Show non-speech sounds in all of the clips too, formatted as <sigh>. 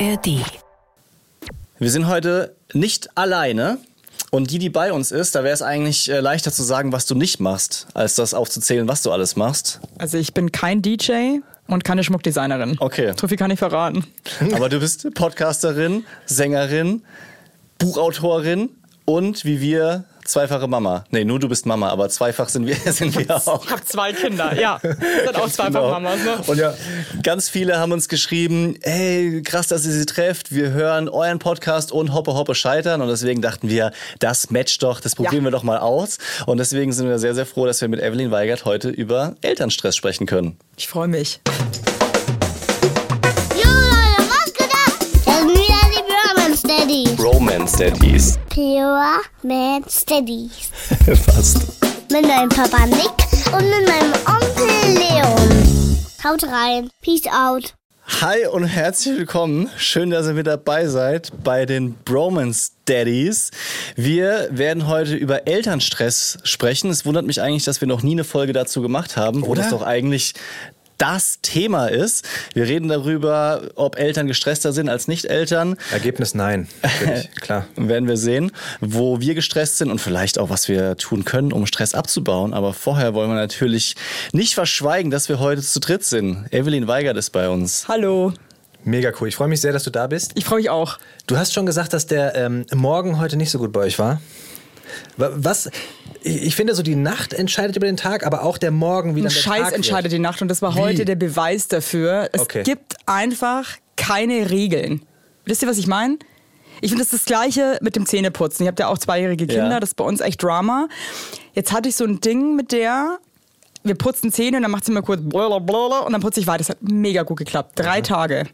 ARD. Wir sind heute nicht alleine. Und die, die bei uns ist, da wäre es eigentlich äh, leichter zu sagen, was du nicht machst, als das aufzuzählen, was du alles machst. Also ich bin kein DJ und keine Schmuckdesignerin. Okay. So viel kann ich verraten. <laughs> Aber du bist Podcasterin, Sängerin, Buchautorin und wie wir zweifache Mama. Nee, nur du bist Mama, aber zweifach sind wir, <laughs> sind wir auch. Ich habe zwei Kinder, ja. Sind auch zweifach Genau. Mamas, ne? Und ja, ganz viele haben uns geschrieben, hey, krass, dass ihr sie trefft. Wir hören euren Podcast und Hoppe Hoppe scheitern. Und deswegen dachten wir, das matcht doch, das probieren Ja. wir doch mal aus. Und deswegen sind wir sehr, sehr froh, dass wir mit Evelyn Weigert heute über Elternstress sprechen können. Ich freue mich. Daddies. <laughs> Pure Man Steadies. Fast. Mit meinem Papa Nick und mit meinem Onkel Leon. Haut rein. Peace out. Hi und herzlich willkommen. Schön, dass ihr mit dabei seid bei den Bromance Daddies. Wir werden heute über Elternstress sprechen. Es wundert mich eigentlich, dass wir noch nie eine Folge dazu gemacht haben, wo Oder? das doch eigentlich das Thema ist. Wir reden darüber, ob Eltern gestresster sind als Nicht-Eltern. Ergebnis nein, natürlich, <laughs> klar. Werden wir sehen, wo wir gestresst sind und vielleicht auch, was wir tun können, um Stress abzubauen. Aber vorher wollen wir natürlich nicht verschweigen, dass wir heute zu dritt sind. Evelyn Weigert ist bei uns. Hallo. Mega cool. Ich freue mich sehr, dass du da bist. Ich freue mich auch. Du hast schon gesagt, dass der ähm, Morgen heute nicht so gut bei euch war. Wa- Was? Ich finde, so die Nacht entscheidet über den Tag, aber auch der Morgen, wie Ein dann der Scheiß Tag entscheidet wird. die Nacht und das war Wie? heute der Beweis dafür. Es Okay. gibt einfach keine Regeln. Wisst ihr, was ich meine? Ich finde, das ist das Gleiche mit dem Zähneputzen. Ihr habt ja auch zweijährige Kinder, Ja. das ist bei uns echt Drama. Jetzt hatte ich so ein Ding mit der, wir putzen Zähne und dann macht sie mal kurz blablabla und dann putze ich weiter. Das hat mega gut geklappt. Drei Tage.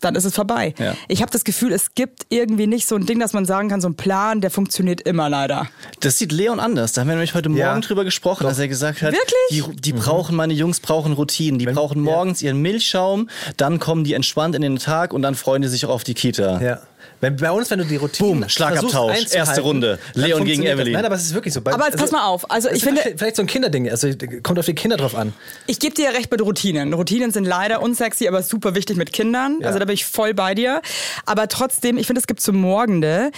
Dann ist es vorbei. Ja. Ich habe das Gefühl, es gibt irgendwie nicht so ein Ding, dass man sagen kann, so ein Plan, der funktioniert immer leider. Das sieht Leon anders. Da haben wir nämlich heute Morgen Ja. drüber gesprochen, dass er gesagt hat, Wirklich? die, die brauchen, meine Jungs brauchen Routinen. Die brauchen morgens ihren Milchschaum, dann kommen die entspannt in den Tag und dann freuen die sich auch auf die Kita. Ja. Wenn, bei uns, wenn du die Routine Boom, Schlagabtausch, erste Runde. Leon gegen. Evelyn. Nein, aber es ist wirklich so. Bei- Aber jetzt pass mal auf. Also es ich finde- vielleicht so ein Kinderding. Also kommt auf die Kinder drauf an. Ich gebe dir recht mit Routinen. Routinen sind leider unsexy, aber super wichtig mit Kindern. Also da bin ich voll bei dir. Aber trotzdem, ich finde, es gibt so Morgende,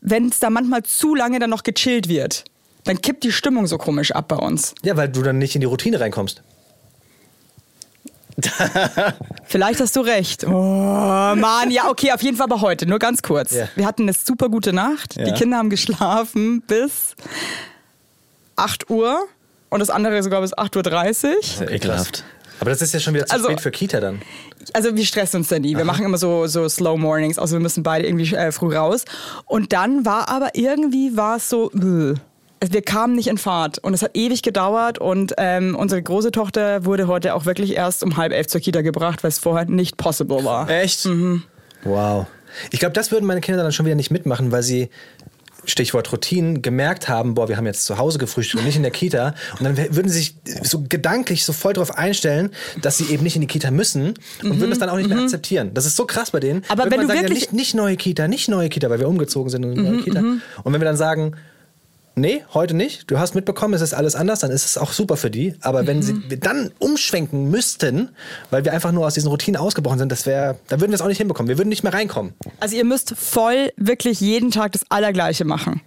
wenn es da manchmal zu lange dann noch gechillt wird, dann kippt die Stimmung so komisch ab bei uns. Ja, weil du dann nicht in die Routine reinkommst. <laughs> Vielleicht hast du recht. Oh, Mann, ja, okay, auf jeden Fall aber heute, nur ganz kurz. Ja. Wir hatten eine super gute Nacht. Ja. Die Kinder haben geschlafen bis 8 Uhr und das andere sogar bis 8.30 Uhr. Ekelhaft. Aber das ist ja schon wieder zu Also- spät für Kita dann. Also wir stressen uns da nie. Wir machen immer so, so Slow Mornings, also wir müssen beide irgendwie äh, früh raus. Und dann war aber irgendwie war es so, äh, wir kamen nicht in Fahrt und es hat ewig gedauert und ähm, unsere große Tochter wurde heute auch wirklich erst um halb elf zur Kita gebracht, weil es vorher nicht possible war. Echt? Wow. Ich glaube, das würden meine Kinder dann schon wieder nicht mitmachen, weil sie, Stichwort Routinen, gemerkt haben, boah, wir haben jetzt zu Hause gefrühstückt und nicht in der Kita. Und dann würden sie sich so gedanklich so voll darauf einstellen, dass sie eben nicht in die Kita müssen und würden das dann auch nicht mehr akzeptieren. Das ist so krass bei denen. Mhm. Aber wenn Irgendwann du sagen wirklich- nicht, nicht neue Kita, nicht neue Kita, weil wir umgezogen sind in eine Mhm, neue Kita. Und wenn wir dann sagen, Nee, heute nicht. Du hast mitbekommen, es ist alles anders, dann ist es auch super für die. Aber wenn Mhm. sie wir dann umschwenken müssten, weil wir einfach nur aus diesen Routinen ausgebrochen sind, das wäre, da würden wir es auch nicht hinbekommen. Wir würden nicht mehr reinkommen. Also ihr müsst voll wirklich jeden Tag das Allergleiche machen.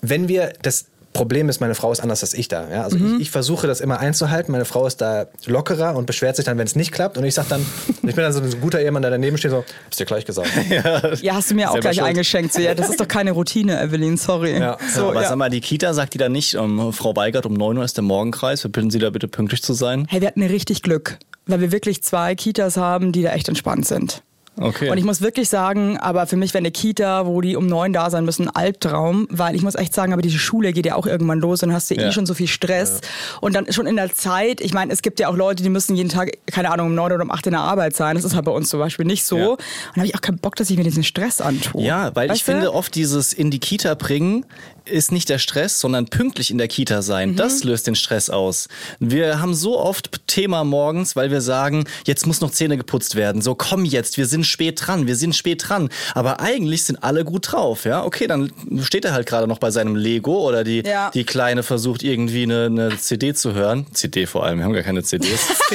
Wenn wir das Problem ist, meine Frau ist anders als ich da. Ja? Also Mhm. ich, ich versuche das immer einzuhalten. Meine Frau ist da lockerer und beschwert sich dann, wenn es nicht klappt. Und ich sag dann, <laughs> ich bin dann so ein guter Ehemann, der daneben steht, so, hab's dir gleich gesagt. <laughs> Ja, hast du mir auch gleich schuld. eingeschenkt. So, ja, das ist doch keine Routine, Evelyn, sorry. Ja. So, Aber ja. sag mal, die Kita sagt die da nicht, ähm, Frau Weigert, um 9 Uhr ist der Morgenkreis. Wir bitten Sie da bitte pünktlich zu sein. Hey, wir hatten richtig Glück, weil wir wirklich zwei Kitas haben, die da echt entspannt sind. Okay. Und ich muss wirklich sagen, aber für mich wäre eine Kita, wo die um neun da sein müssen, ein Albtraum, weil ich muss echt sagen, aber diese Schule geht ja auch irgendwann los und dann hast du Ja. eh schon so viel Stress. Und dann schon in der Zeit, ich meine, es gibt ja auch Leute, die müssen jeden Tag, keine Ahnung, um neun oder um acht in der Arbeit sein. Das ist halt bei uns zum Beispiel nicht so. Ja. Und da habe ich auch keinen Bock, dass ich mir diesen Stress antue. Ja, weil ich Weißt du? finde, oft dieses in die Kita bringen ist nicht der Stress, sondern pünktlich in der Kita sein. Mhm. Das löst den Stress aus. Wir haben so oft Thema morgens, weil wir sagen, jetzt muss noch Zähne geputzt werden. So, komm jetzt, wir sind spät dran, wir sind spät dran. Aber eigentlich sind alle gut drauf, ja. Okay, dann steht er halt gerade noch bei seinem Lego oder die, Ja. die Kleine versucht irgendwie eine, eine CD zu hören. CD vor allem, wir haben gar keine CDs. <laughs>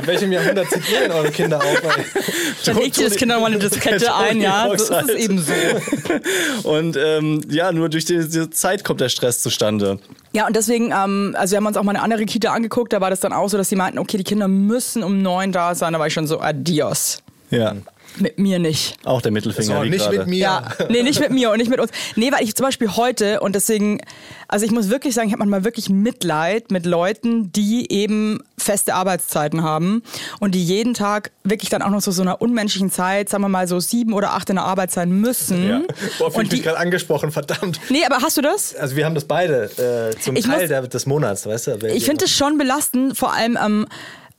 In welchem Jahrhundert zitieren eure Kinder auf? Dann legt ihr das Kinder mal eine Diskette ein, ja. Das ist es eben so. Und ähm, ja, nur durch die- diese Zeit kommt der Stress zustande. Ja, und deswegen, ähm, also wir haben uns auch mal eine andere Kita angeguckt, da war das dann auch so, dass sie meinten, okay, die Kinder müssen um neun da sein. Da war ich schon so, adios. Ja. Mit mir nicht. Auch der Mittelfinger. So, nicht gerade. mit mir. Ja, nee, nicht mit mir und nicht mit uns. Nee, weil ich zum Beispiel heute und deswegen, also ich muss wirklich sagen, ich habe manchmal wirklich Mitleid mit Leuten, die eben feste Arbeitszeiten haben und die jeden Tag wirklich dann auch noch so so einer unmenschlichen Zeit, sagen wir mal so sieben oder acht in der Arbeit sein müssen. Ja. Boah, fühl ich und mich die, gerade angesprochen, verdammt. nee, aber hast du das? Also wir haben das beide äh, zum Ich Teil muss- der, des Monats, weißt du? Ich finde es schon belastend, vor allem ähm,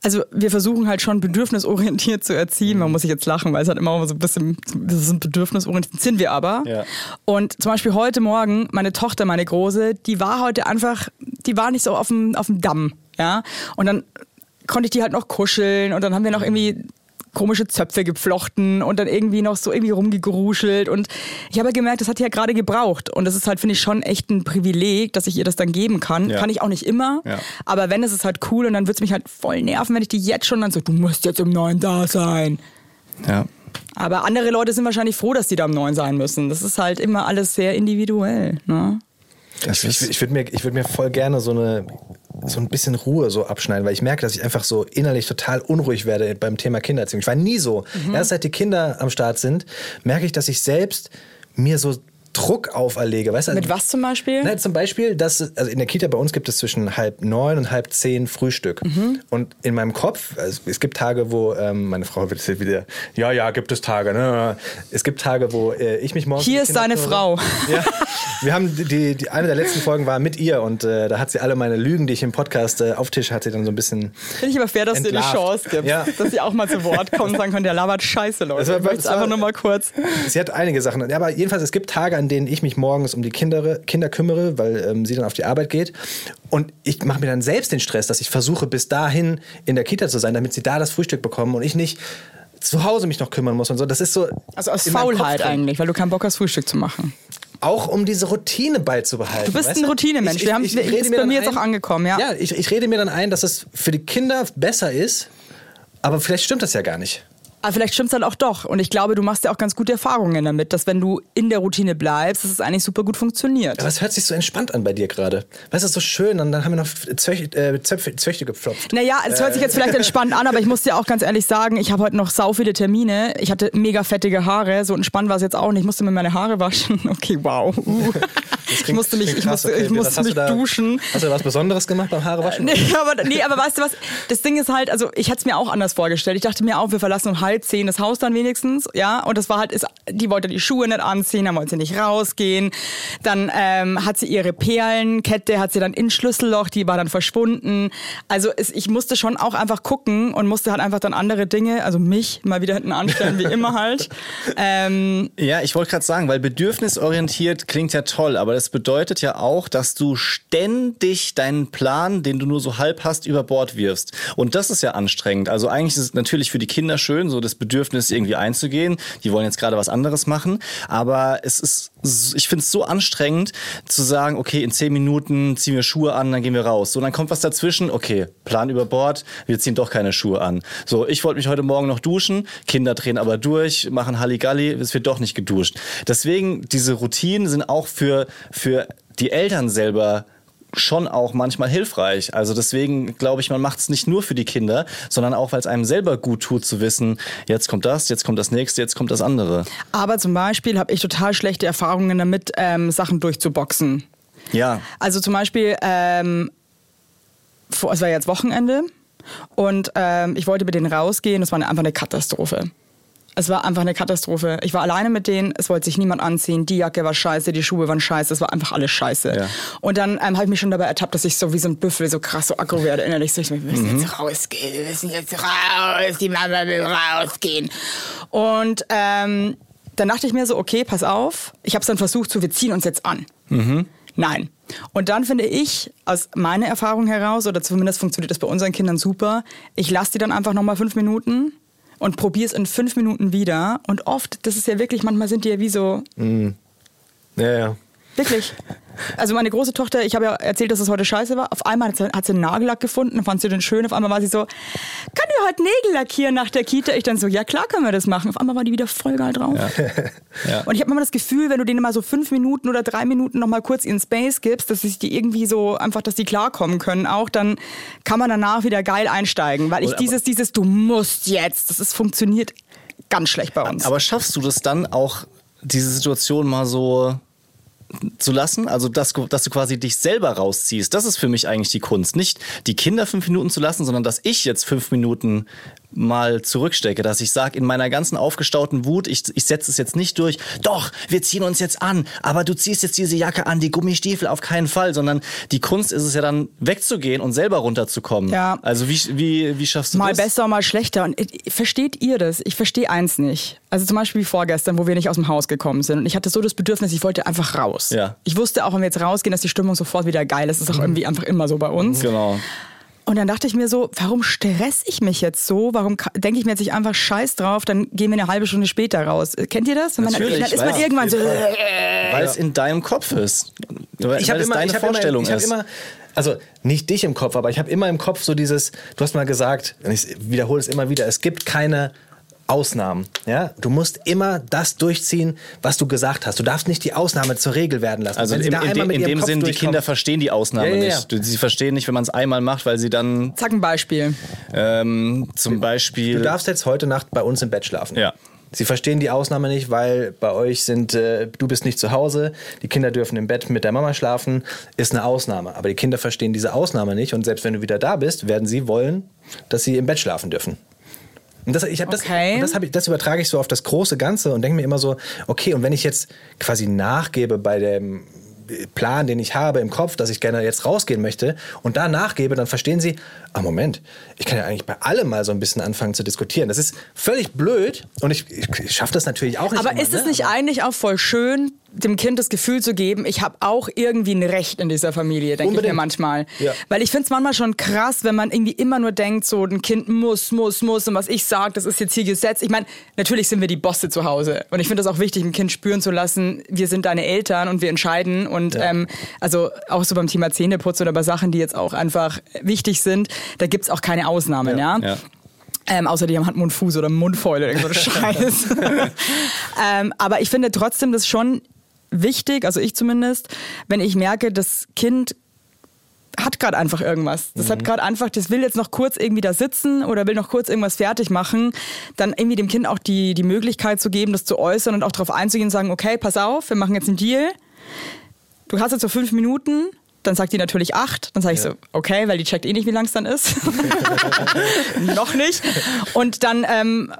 also wir versuchen halt schon bedürfnisorientiert zu erziehen. Man muss sich jetzt lachen, weil es halt immer so ein bisschen, wir sind bedürfnisorientiert, sind wir aber. Ja. Und zum Beispiel heute Morgen, meine Tochter, meine Große, die war heute einfach, die war nicht so auf dem, auf dem Damm, ja. Und dann konnte ich die halt noch kuscheln und dann haben wir noch irgendwie komische Zöpfe geflochten und dann irgendwie noch so irgendwie rumgegruschelt und ich habe gemerkt, das hat die ja gerade gebraucht und das ist halt, finde ich, schon echt ein Privileg, dass ich ihr das dann geben kann. Ja. Kann ich auch nicht immer, Ja. aber wenn, ist es halt cool und dann wird es mich halt voll nerven, wenn ich die jetzt schon dann so, du musst jetzt um neun da sein. Ja. Aber andere Leute sind wahrscheinlich froh, dass die da um neun sein müssen. Das ist halt immer alles sehr individuell. Ne? Das Ich, ist, ich würde mir, ich würd mir voll gerne so, eine, so ein bisschen Ruhe so abschneiden, weil ich merke, dass ich einfach so innerlich total unruhig werde beim Thema Kindererziehung. Ich war nie so. Erst seit die Kinder am Start sind, merke ich, dass ich selbst mir so Druck auferlege. Weißt du? Mit was zum Beispiel? Na, zum Beispiel, dass, also in der Kita bei uns gibt es zwischen halb neun und halb zehn Frühstück. Mhm. Und in meinem Kopf, also es gibt Tage, wo, ähm, meine Frau wird wieder, ja, ja, gibt es Tage. Ne? Es gibt Tage, wo äh, ich mich morgens... Hier ist deine Frau. Ja, wir haben die, die, eine der letzten Folgen war mit ihr und äh, da hat sie alle meine Lügen, die ich im Podcast äh, auftische, hat sie dann so ein bisschen... Finde ich aber fair, dass du dir eine Entlarvt. Chance gibst, Ja. dass sie auch mal zu Wort kommen und sagen können, der labert scheiße, Leute. Das war- ich möchte es das war- einfach nur mal kurz. Sie hat einige Sachen. Ja, aber jedenfalls, es gibt Tage, an denen ich mich morgens um die Kinder, Kinder kümmere, weil ähm, sie dann auf die Arbeit geht. Und ich mache mir dann selbst den Stress, dass ich versuche, bis dahin in der Kita zu sein, damit sie da das Frühstück bekommen und ich nicht zu Hause mich noch kümmern muss und so. Das ist so. Also aus Faulheit eigentlich, weil du keinen Bock hast, Frühstück zu machen. Auch um diese Routine beizubehalten. Du bist ein Routinemensch. Ich- Wir haben- ich- ich ist bei mir jetzt ein- auch angekommen, ja. Ja, ich, ich rede mir dann ein, dass es für die Kinder besser ist, aber vielleicht stimmt das ja gar nicht. Aber vielleicht stimmt es dann auch doch. Und ich glaube, du machst ja auch ganz gute Erfahrungen damit, dass wenn du in der Routine bleibst, dass es eigentlich super gut funktioniert. Aber es hört sich so entspannt an bei dir gerade. Weißt du, so schön. Und dann haben wir noch Zöch, äh, Zöpfe, Zöchte gepflopft. Naja, es hört sich jetzt vielleicht entspannt an, aber ich muss dir auch ganz ehrlich sagen, ich habe heute noch sau viele Termine. Ich hatte mega fettige Haare, so entspannt war es jetzt auch nicht. Ich musste mir meine Haare waschen. <laughs> Okay, wow. Uh. Ich musste mich, ich Krass, musste, okay. ich musste hast mich du da, duschen. Hast du da was Besonderes gemacht beim Haarewaschen? <laughs> Nee aber, nee, aber weißt du was? Das Ding ist halt, also ich hätte es mir auch anders vorgestellt. Ich dachte mir auch, wir verlassen um halb zehn das Haus dann wenigstens, ja. Und das war halt, ist, die wollte die Schuhe nicht anziehen, dann wollte sie nicht rausgehen. Dann ähm, hat sie ihre Perlenkette, hat sie dann ins Schlüsselloch, die war dann verschwunden. Also es, ich musste schon auch einfach gucken und musste halt einfach dann andere Dinge, also mich mal wieder hinten anstellen, wie immer halt. <laughs> Ähm, Ja, ich wollte gerade sagen, weil bedürfnisorientiert klingt ja toll, aber das bedeutet ja auch, dass du ständig deinen Plan, den du nur so halb hast, über Bord wirfst. Und das ist ja anstrengend. Also eigentlich ist es natürlich für die Kinder schön, so das Bedürfnis irgendwie einzugehen. Die wollen jetzt gerade was anderes machen. Aber es ist, ich finde es so anstrengend zu sagen, okay, in zehn Minuten ziehen wir Schuhe an, dann gehen wir raus. So, dann kommt was dazwischen, okay, Plan über Bord, wir ziehen doch keine Schuhe an. So, ich wollte mich heute Morgen noch duschen, Kinder drehen aber durch, machen Halligalli, es wird doch nicht geduscht. Deswegen, diese Routinen sind auch für, für die Eltern selber schon auch manchmal hilfreich. Also deswegen glaube ich, man macht es nicht nur für die Kinder, sondern auch, weil es einem selber gut tut zu wissen, jetzt kommt das, jetzt kommt das nächste, jetzt kommt das andere. aber zum Beispiel habe ich total schlechte Erfahrungen damit, ähm, Sachen durchzuboxen. Ja, Also zum Beispiel, ähm, vor, es war jetzt Wochenende und ähm, ich wollte mit denen rausgehen. Das war eine, einfach eine Katastrophe. Es war einfach eine Katastrophe. Ich war alleine mit denen, es wollte sich niemand anziehen. Die Jacke war scheiße, die Schuhe waren scheiße, es war einfach alles scheiße. Ja. Und dann ähm, habe ich mich schon dabei ertappt, dass ich so wie so ein Büffel so krass so aggro werde innerlich. So, ich, wir müssen jetzt rausgehen, wir müssen jetzt raus, die Mama will rausgehen. Und ähm, dann dachte ich mir so, okay, pass auf. Ich habe es dann versucht, so wir ziehen uns jetzt an. Nein. Und dann finde ich, aus meiner Erfahrung heraus, oder zumindest funktioniert das bei unseren Kindern super, ich lasse die dann einfach nochmal fünf Minuten und probier es in fünf Minuten wieder. Und oft, das ist ja wirklich, manchmal sind die ja wie so, Ja, ja. Wirklich. Also meine große Tochter, ich habe ja erzählt, dass es heute scheiße war. Auf einmal hat sie, hat sie einen Nagellack gefunden, fand sie den schön. Auf einmal war sie so, kann ich heute Nägel lackieren nach der Kita? Ich dann so, ja klar können wir das machen. Auf einmal war die wieder voll geil drauf. <laughs> Ja. Und ich habe immer das Gefühl, wenn du denen mal so fünf Minuten oder drei Minuten noch mal kurz ihren Space gibst, dass sich die irgendwie so einfach, dass die klarkommen können auch, dann kann man danach wieder geil einsteigen. Weil ich dieses, dieses, du musst jetzt, das ist, funktioniert ganz schlecht bei uns. Aber schaffst du das dann auch, diese Situation mal so zu lassen? Also, dass, dass du quasi dich selber rausziehst. Das ist für mich eigentlich die Kunst. Nicht die Kinder fünf Minuten zu lassen, sondern dass ich jetzt fünf Minuten mal zurückstecke, dass ich sage, in meiner ganzen aufgestauten Wut, ich, ich setze es jetzt nicht durch, doch, wir ziehen uns jetzt an, aber du ziehst jetzt diese Jacke an, die Gummistiefel auf keinen Fall, sondern die Kunst ist es ja dann wegzugehen und selber runterzukommen. Ja. Also wie, wie, wie schaffst du Mal das? besser, mal schlechter. Und äh, versteht ihr das? Ich verstehe eins nicht. Also zum Beispiel wie vorgestern, wo wir nicht aus dem Haus gekommen sind. Und ich hatte so das Bedürfnis, ich wollte einfach raus. Ja. Ich wusste auch, wenn wir jetzt rausgehen, dass die Stimmung sofort wieder geil ist. Das ist auch irgendwie einfach immer so bei uns. Genau. Und dann dachte ich mir so, warum stress ich mich jetzt so? Warum denke ich mir jetzt nicht einfach scheiß drauf, dann gehen wir eine halbe Stunde später raus. Kennt ihr das? Man, dann, ist man irgendwann so, <laughs> Weil es in deinem Kopf ist. Weil ich habe es immer, deine ich Vorstellung immer, ich ist. immer, also nicht dich im Kopf, aber ich habe immer im Kopf so dieses, du hast mal gesagt, und ich wiederhole es immer wieder, es gibt keine Ausnahmen. Ja? Du musst immer das durchziehen, was du gesagt hast. Du darfst nicht die Ausnahme zur Regel werden lassen. Also Wenn in, sie in, da einmal dem- mit in dem Kopf Sinn, die Kinder verstehen die Ausnahme Ja, ja, ja. nicht. Sie verstehen nicht, wenn man es einmal macht, weil sie dann zack ein Beispiel. ähm, zum Beispiel... Du darfst jetzt heute Nacht bei uns im Bett schlafen. Ja. Sie verstehen die Ausnahme nicht, weil bei euch sind, äh, du bist nicht zu Hause, die Kinder dürfen im Bett mit der Mama schlafen, ist eine Ausnahme. Aber die Kinder verstehen diese Ausnahme nicht und selbst wenn du wieder da bist, werden sie wollen, dass sie im Bett schlafen dürfen. Und das, ich hab das, Okay. das, hab ich, das übertrage ich so auf das große Ganze und denke mir immer so, okay, und wenn ich jetzt quasi nachgebe bei dem Plan, den ich habe im Kopf, dass ich gerne jetzt rausgehen möchte und da nachgebe, dann verstehen sie, ah Moment, ich kann ja eigentlich bei allem mal so ein bisschen anfangen zu diskutieren. Das ist völlig blöd und ich, ich, ich schaffe das natürlich auch nicht. Aber immer, ist es ne? nicht eigentlich auch voll schön, dem Kind das Gefühl zu geben, ich habe auch irgendwie ein Recht in dieser Familie, denke ich mir manchmal. Ja. Weil ich finde es manchmal schon krass, wenn man irgendwie immer nur denkt, so ein Kind muss, muss, muss und was ich sage, das ist jetzt hier Gesetz. Ich meine, natürlich sind wir die Bosse zu Hause und ich finde das auch wichtig, ein Kind spüren zu lassen, wir sind deine Eltern und wir entscheiden und ähm, also auch so beim Thema Zähneputzen oder bei Sachen, die jetzt auch einfach wichtig sind, da gibt es auch keine Ausnahmen, ja. Ja. Ähm, außer die haben Hand, Mund, Fuß oder Mundfäule oder so <laughs> Scheiß. <laughs> ähm, aber ich finde trotzdem das schon wichtig, also ich zumindest, wenn ich merke, das Kind hat gerade einfach irgendwas. Das hat gerade einfach, das will jetzt noch kurz irgendwie da sitzen oder will noch kurz irgendwas fertig machen, dann irgendwie dem Kind auch die, die Möglichkeit zu geben, das zu äußern und auch darauf einzugehen und sagen, okay, pass auf, wir machen jetzt einen Deal. Du hast jetzt so fünf Minuten, dann sagt die natürlich acht. Dann sage ich so, okay, weil die checkt eh nicht, wie lang es dann ist. <laughs> Noch nicht. Und dann ähm,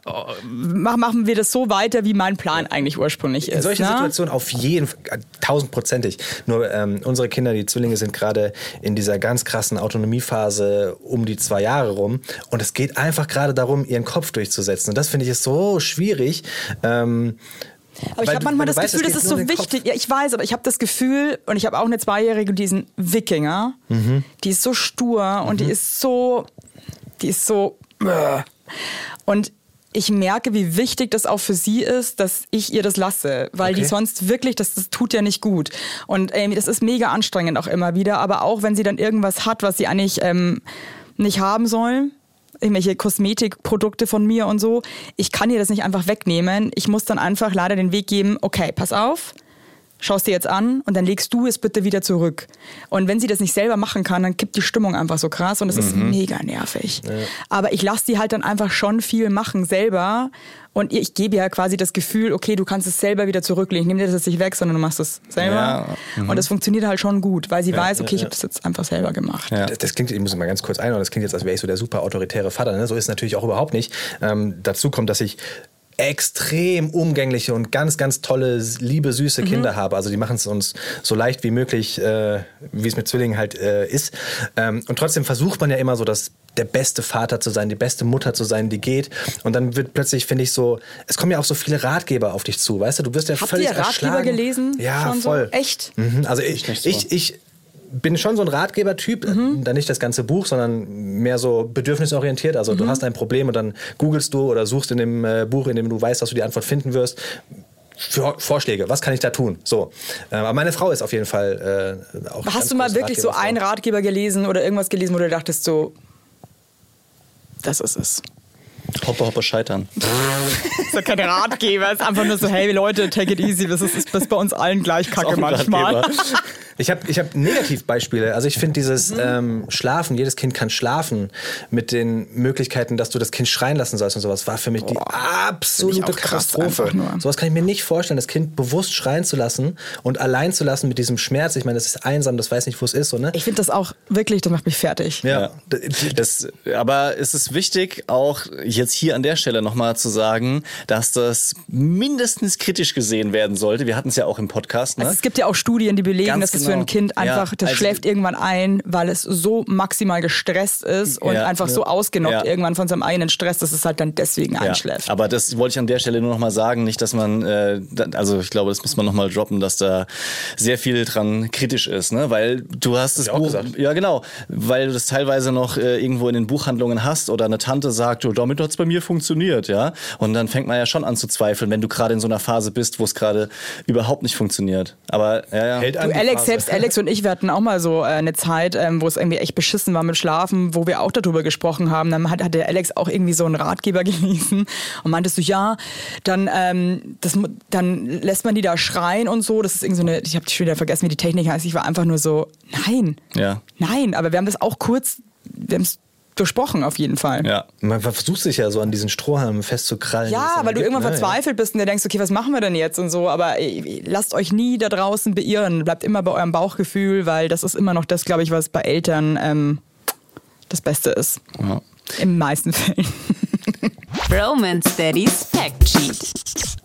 mach- machen wir das so weiter, wie mein Plan eigentlich ursprünglich ist. In solchen ne? Situationen auf jeden Fall, tausendprozentig. Nur ähm, unsere Kinder, die Zwillinge, sind gerade in dieser ganz krassen Autonomiephase um die zwei Jahre rum. Und es geht einfach gerade darum, ihren Kopf durchzusetzen. Und das finde ich ist so schwierig. Ähm, Aber ich habe manchmal das weißt, Gefühl, das ist so wichtig. Ja, ich weiß, aber ich habe das Gefühl, und ich habe auch eine Zweijährige, diesen Wikinger, Mhm. die ist so stur und die ist so, die ist so. äh. Und ich merke, wie wichtig das auch für sie ist, dass ich ihr das lasse, weil die Okay. sonst wirklich, das, das tut ja nicht gut. Und ähm, das ist mega anstrengend auch immer wieder, aber auch wenn sie dann irgendwas hat, was sie eigentlich ähm, nicht haben soll, irgendwelche Kosmetikprodukte von mir und so. Ich kann ihr das nicht einfach wegnehmen. Ich muss dann einfach leider den Weg geben, okay, pass auf, schaust dir jetzt an und dann legst du es bitte wieder zurück. Und wenn sie das nicht selber machen kann, dann kippt die Stimmung einfach so krass und das ist mega nervig. Aber ich lasse die halt dann einfach schon viel machen selber und ich gebe ja quasi das Gefühl, okay, du kannst es selber wieder zurücklegen. Ich nehme dir das jetzt nicht weg, sondern du machst es selber. Ja, Und das funktioniert halt schon gut, weil sie weiß, okay, ich habe das jetzt einfach selber gemacht. Ja. Das, das klingt, ich muss mal ganz kurz einordnen, das klingt jetzt, als wäre ich so der super autoritäre Vater. Ne? So ist es natürlich auch überhaupt nicht. Ähm, dazu kommt, dass ich extrem umgängliche und ganz, ganz tolle, liebe, süße Kinder habe. Also die machen es uns so leicht wie möglich, äh, wie es mit Zwillingen halt äh, ist. Ähm, und trotzdem versucht man ja immer so, das der beste Vater zu sein, die beste Mutter zu sein, die geht. Und dann wird plötzlich, finde ich, so, es kommen ja auch so viele Ratgeber auf dich zu, weißt du, du wirst ja Habt völlig ihr Ratgeber erschlagen. gelesen? Ja, voll. So? Echt? Mhm, also ich, ich, ich bin schon so ein Ratgebertyp, Mhm. äh, dann nicht das ganze Buch, sondern mehr so bedürfnisorientiert. Also Mhm. du hast ein Problem und dann googelst du oder suchst in dem äh, Buch, in dem du weißt, dass du die Antwort finden wirst. Für Vorschläge, was kann ich da tun? So, äh, aber meine Frau ist auf jeden Fall äh, auch. Hast du mal wirklich so einen Ratgeber gelesen oder irgendwas gelesen, wo du dachtest so, das ist es. Hoppe, hoppe, scheitern. Das <laughs> ist ja kein Ratgeber, es ist einfach nur so, hey Leute, take it easy, das ist, das ist bei uns allen gleich kacke manchmal. <laughs> Ich habe ich hab Negativbeispiele. Also ich finde dieses Mhm. ähm, Schlafen, jedes Kind kann schlafen, mit den Möglichkeiten, dass du das Kind schreien lassen sollst und sowas, war für mich die absolute Katastrophe. Sowas kann ich mir nicht vorstellen, das Kind bewusst schreien zu lassen und allein zu lassen mit diesem Schmerz. Ich meine, das ist einsam, das weiß nicht, wo es ist. So, ne? Ich finde das auch wirklich, das macht mich fertig. Ja. Das, aber es ist wichtig, auch jetzt hier an der Stelle nochmal zu sagen, dass das mindestens kritisch gesehen werden sollte. Wir hatten es ja auch im Podcast. Ne? Also es gibt ja auch Studien, die belegen, Ganz dass es für genau. ein Kind einfach, Ja, das also- schläft irgendwann ein, weil es so maximal gestresst ist und Ja, einfach so ausgenockt Ja. irgendwann von seinem eigenen Stress, dass es halt dann deswegen einschläft. Aber das wollte ich an der Stelle nur noch mal sagen, nicht, dass man, äh, also ich glaube, das muss man noch mal droppen, dass da sehr viel dran kritisch ist, ne? Weil du hast das Buch, gesagt. ja genau, weil du das teilweise noch äh, irgendwo in den Buchhandlungen hast oder eine Tante sagt, oh, damit hat's bei mir funktioniert, ja? Und dann fängt man ja schon an zu zweifeln, wenn du gerade in so einer Phase bist, wo es gerade überhaupt nicht funktioniert. Aber ja, ja. Hält an Du, Alex, Phase. Selbst Alex und ich, wir hatten auch mal so äh, eine Zeit, ähm, wo es irgendwie echt beschissen war mit Schlafen, wo wir auch darüber gesprochen haben. Dann hat, hat der Alex auch irgendwie so einen Ratgeber <laughs> gelesen und meintest du, ja, dann, ähm, das, dann lässt man die da schreien und so. Das ist irgendwie so eine, ich habe schon wieder vergessen, wie die Technik heißt. Ich war einfach nur so, nein, Ja. nein. Aber wir haben das auch kurz, wir haben es durchsprochen auf jeden Fall. Ja. Man versucht sich ja so an diesen Strohhalmen festzukrallen. Ja, weil du gibt, irgendwann ne? verzweifelt bist und dir denkst, okay, was machen wir denn jetzt und so. Aber äh, lasst euch nie da draußen beirren. Bleibt immer bei eurem Bauchgefühl, weil das ist immer noch das, glaube ich, was bei Eltern ähm, das Beste ist. Ja. In den meisten Fällen. <laughs> Romance Daddy's Fact Sheet.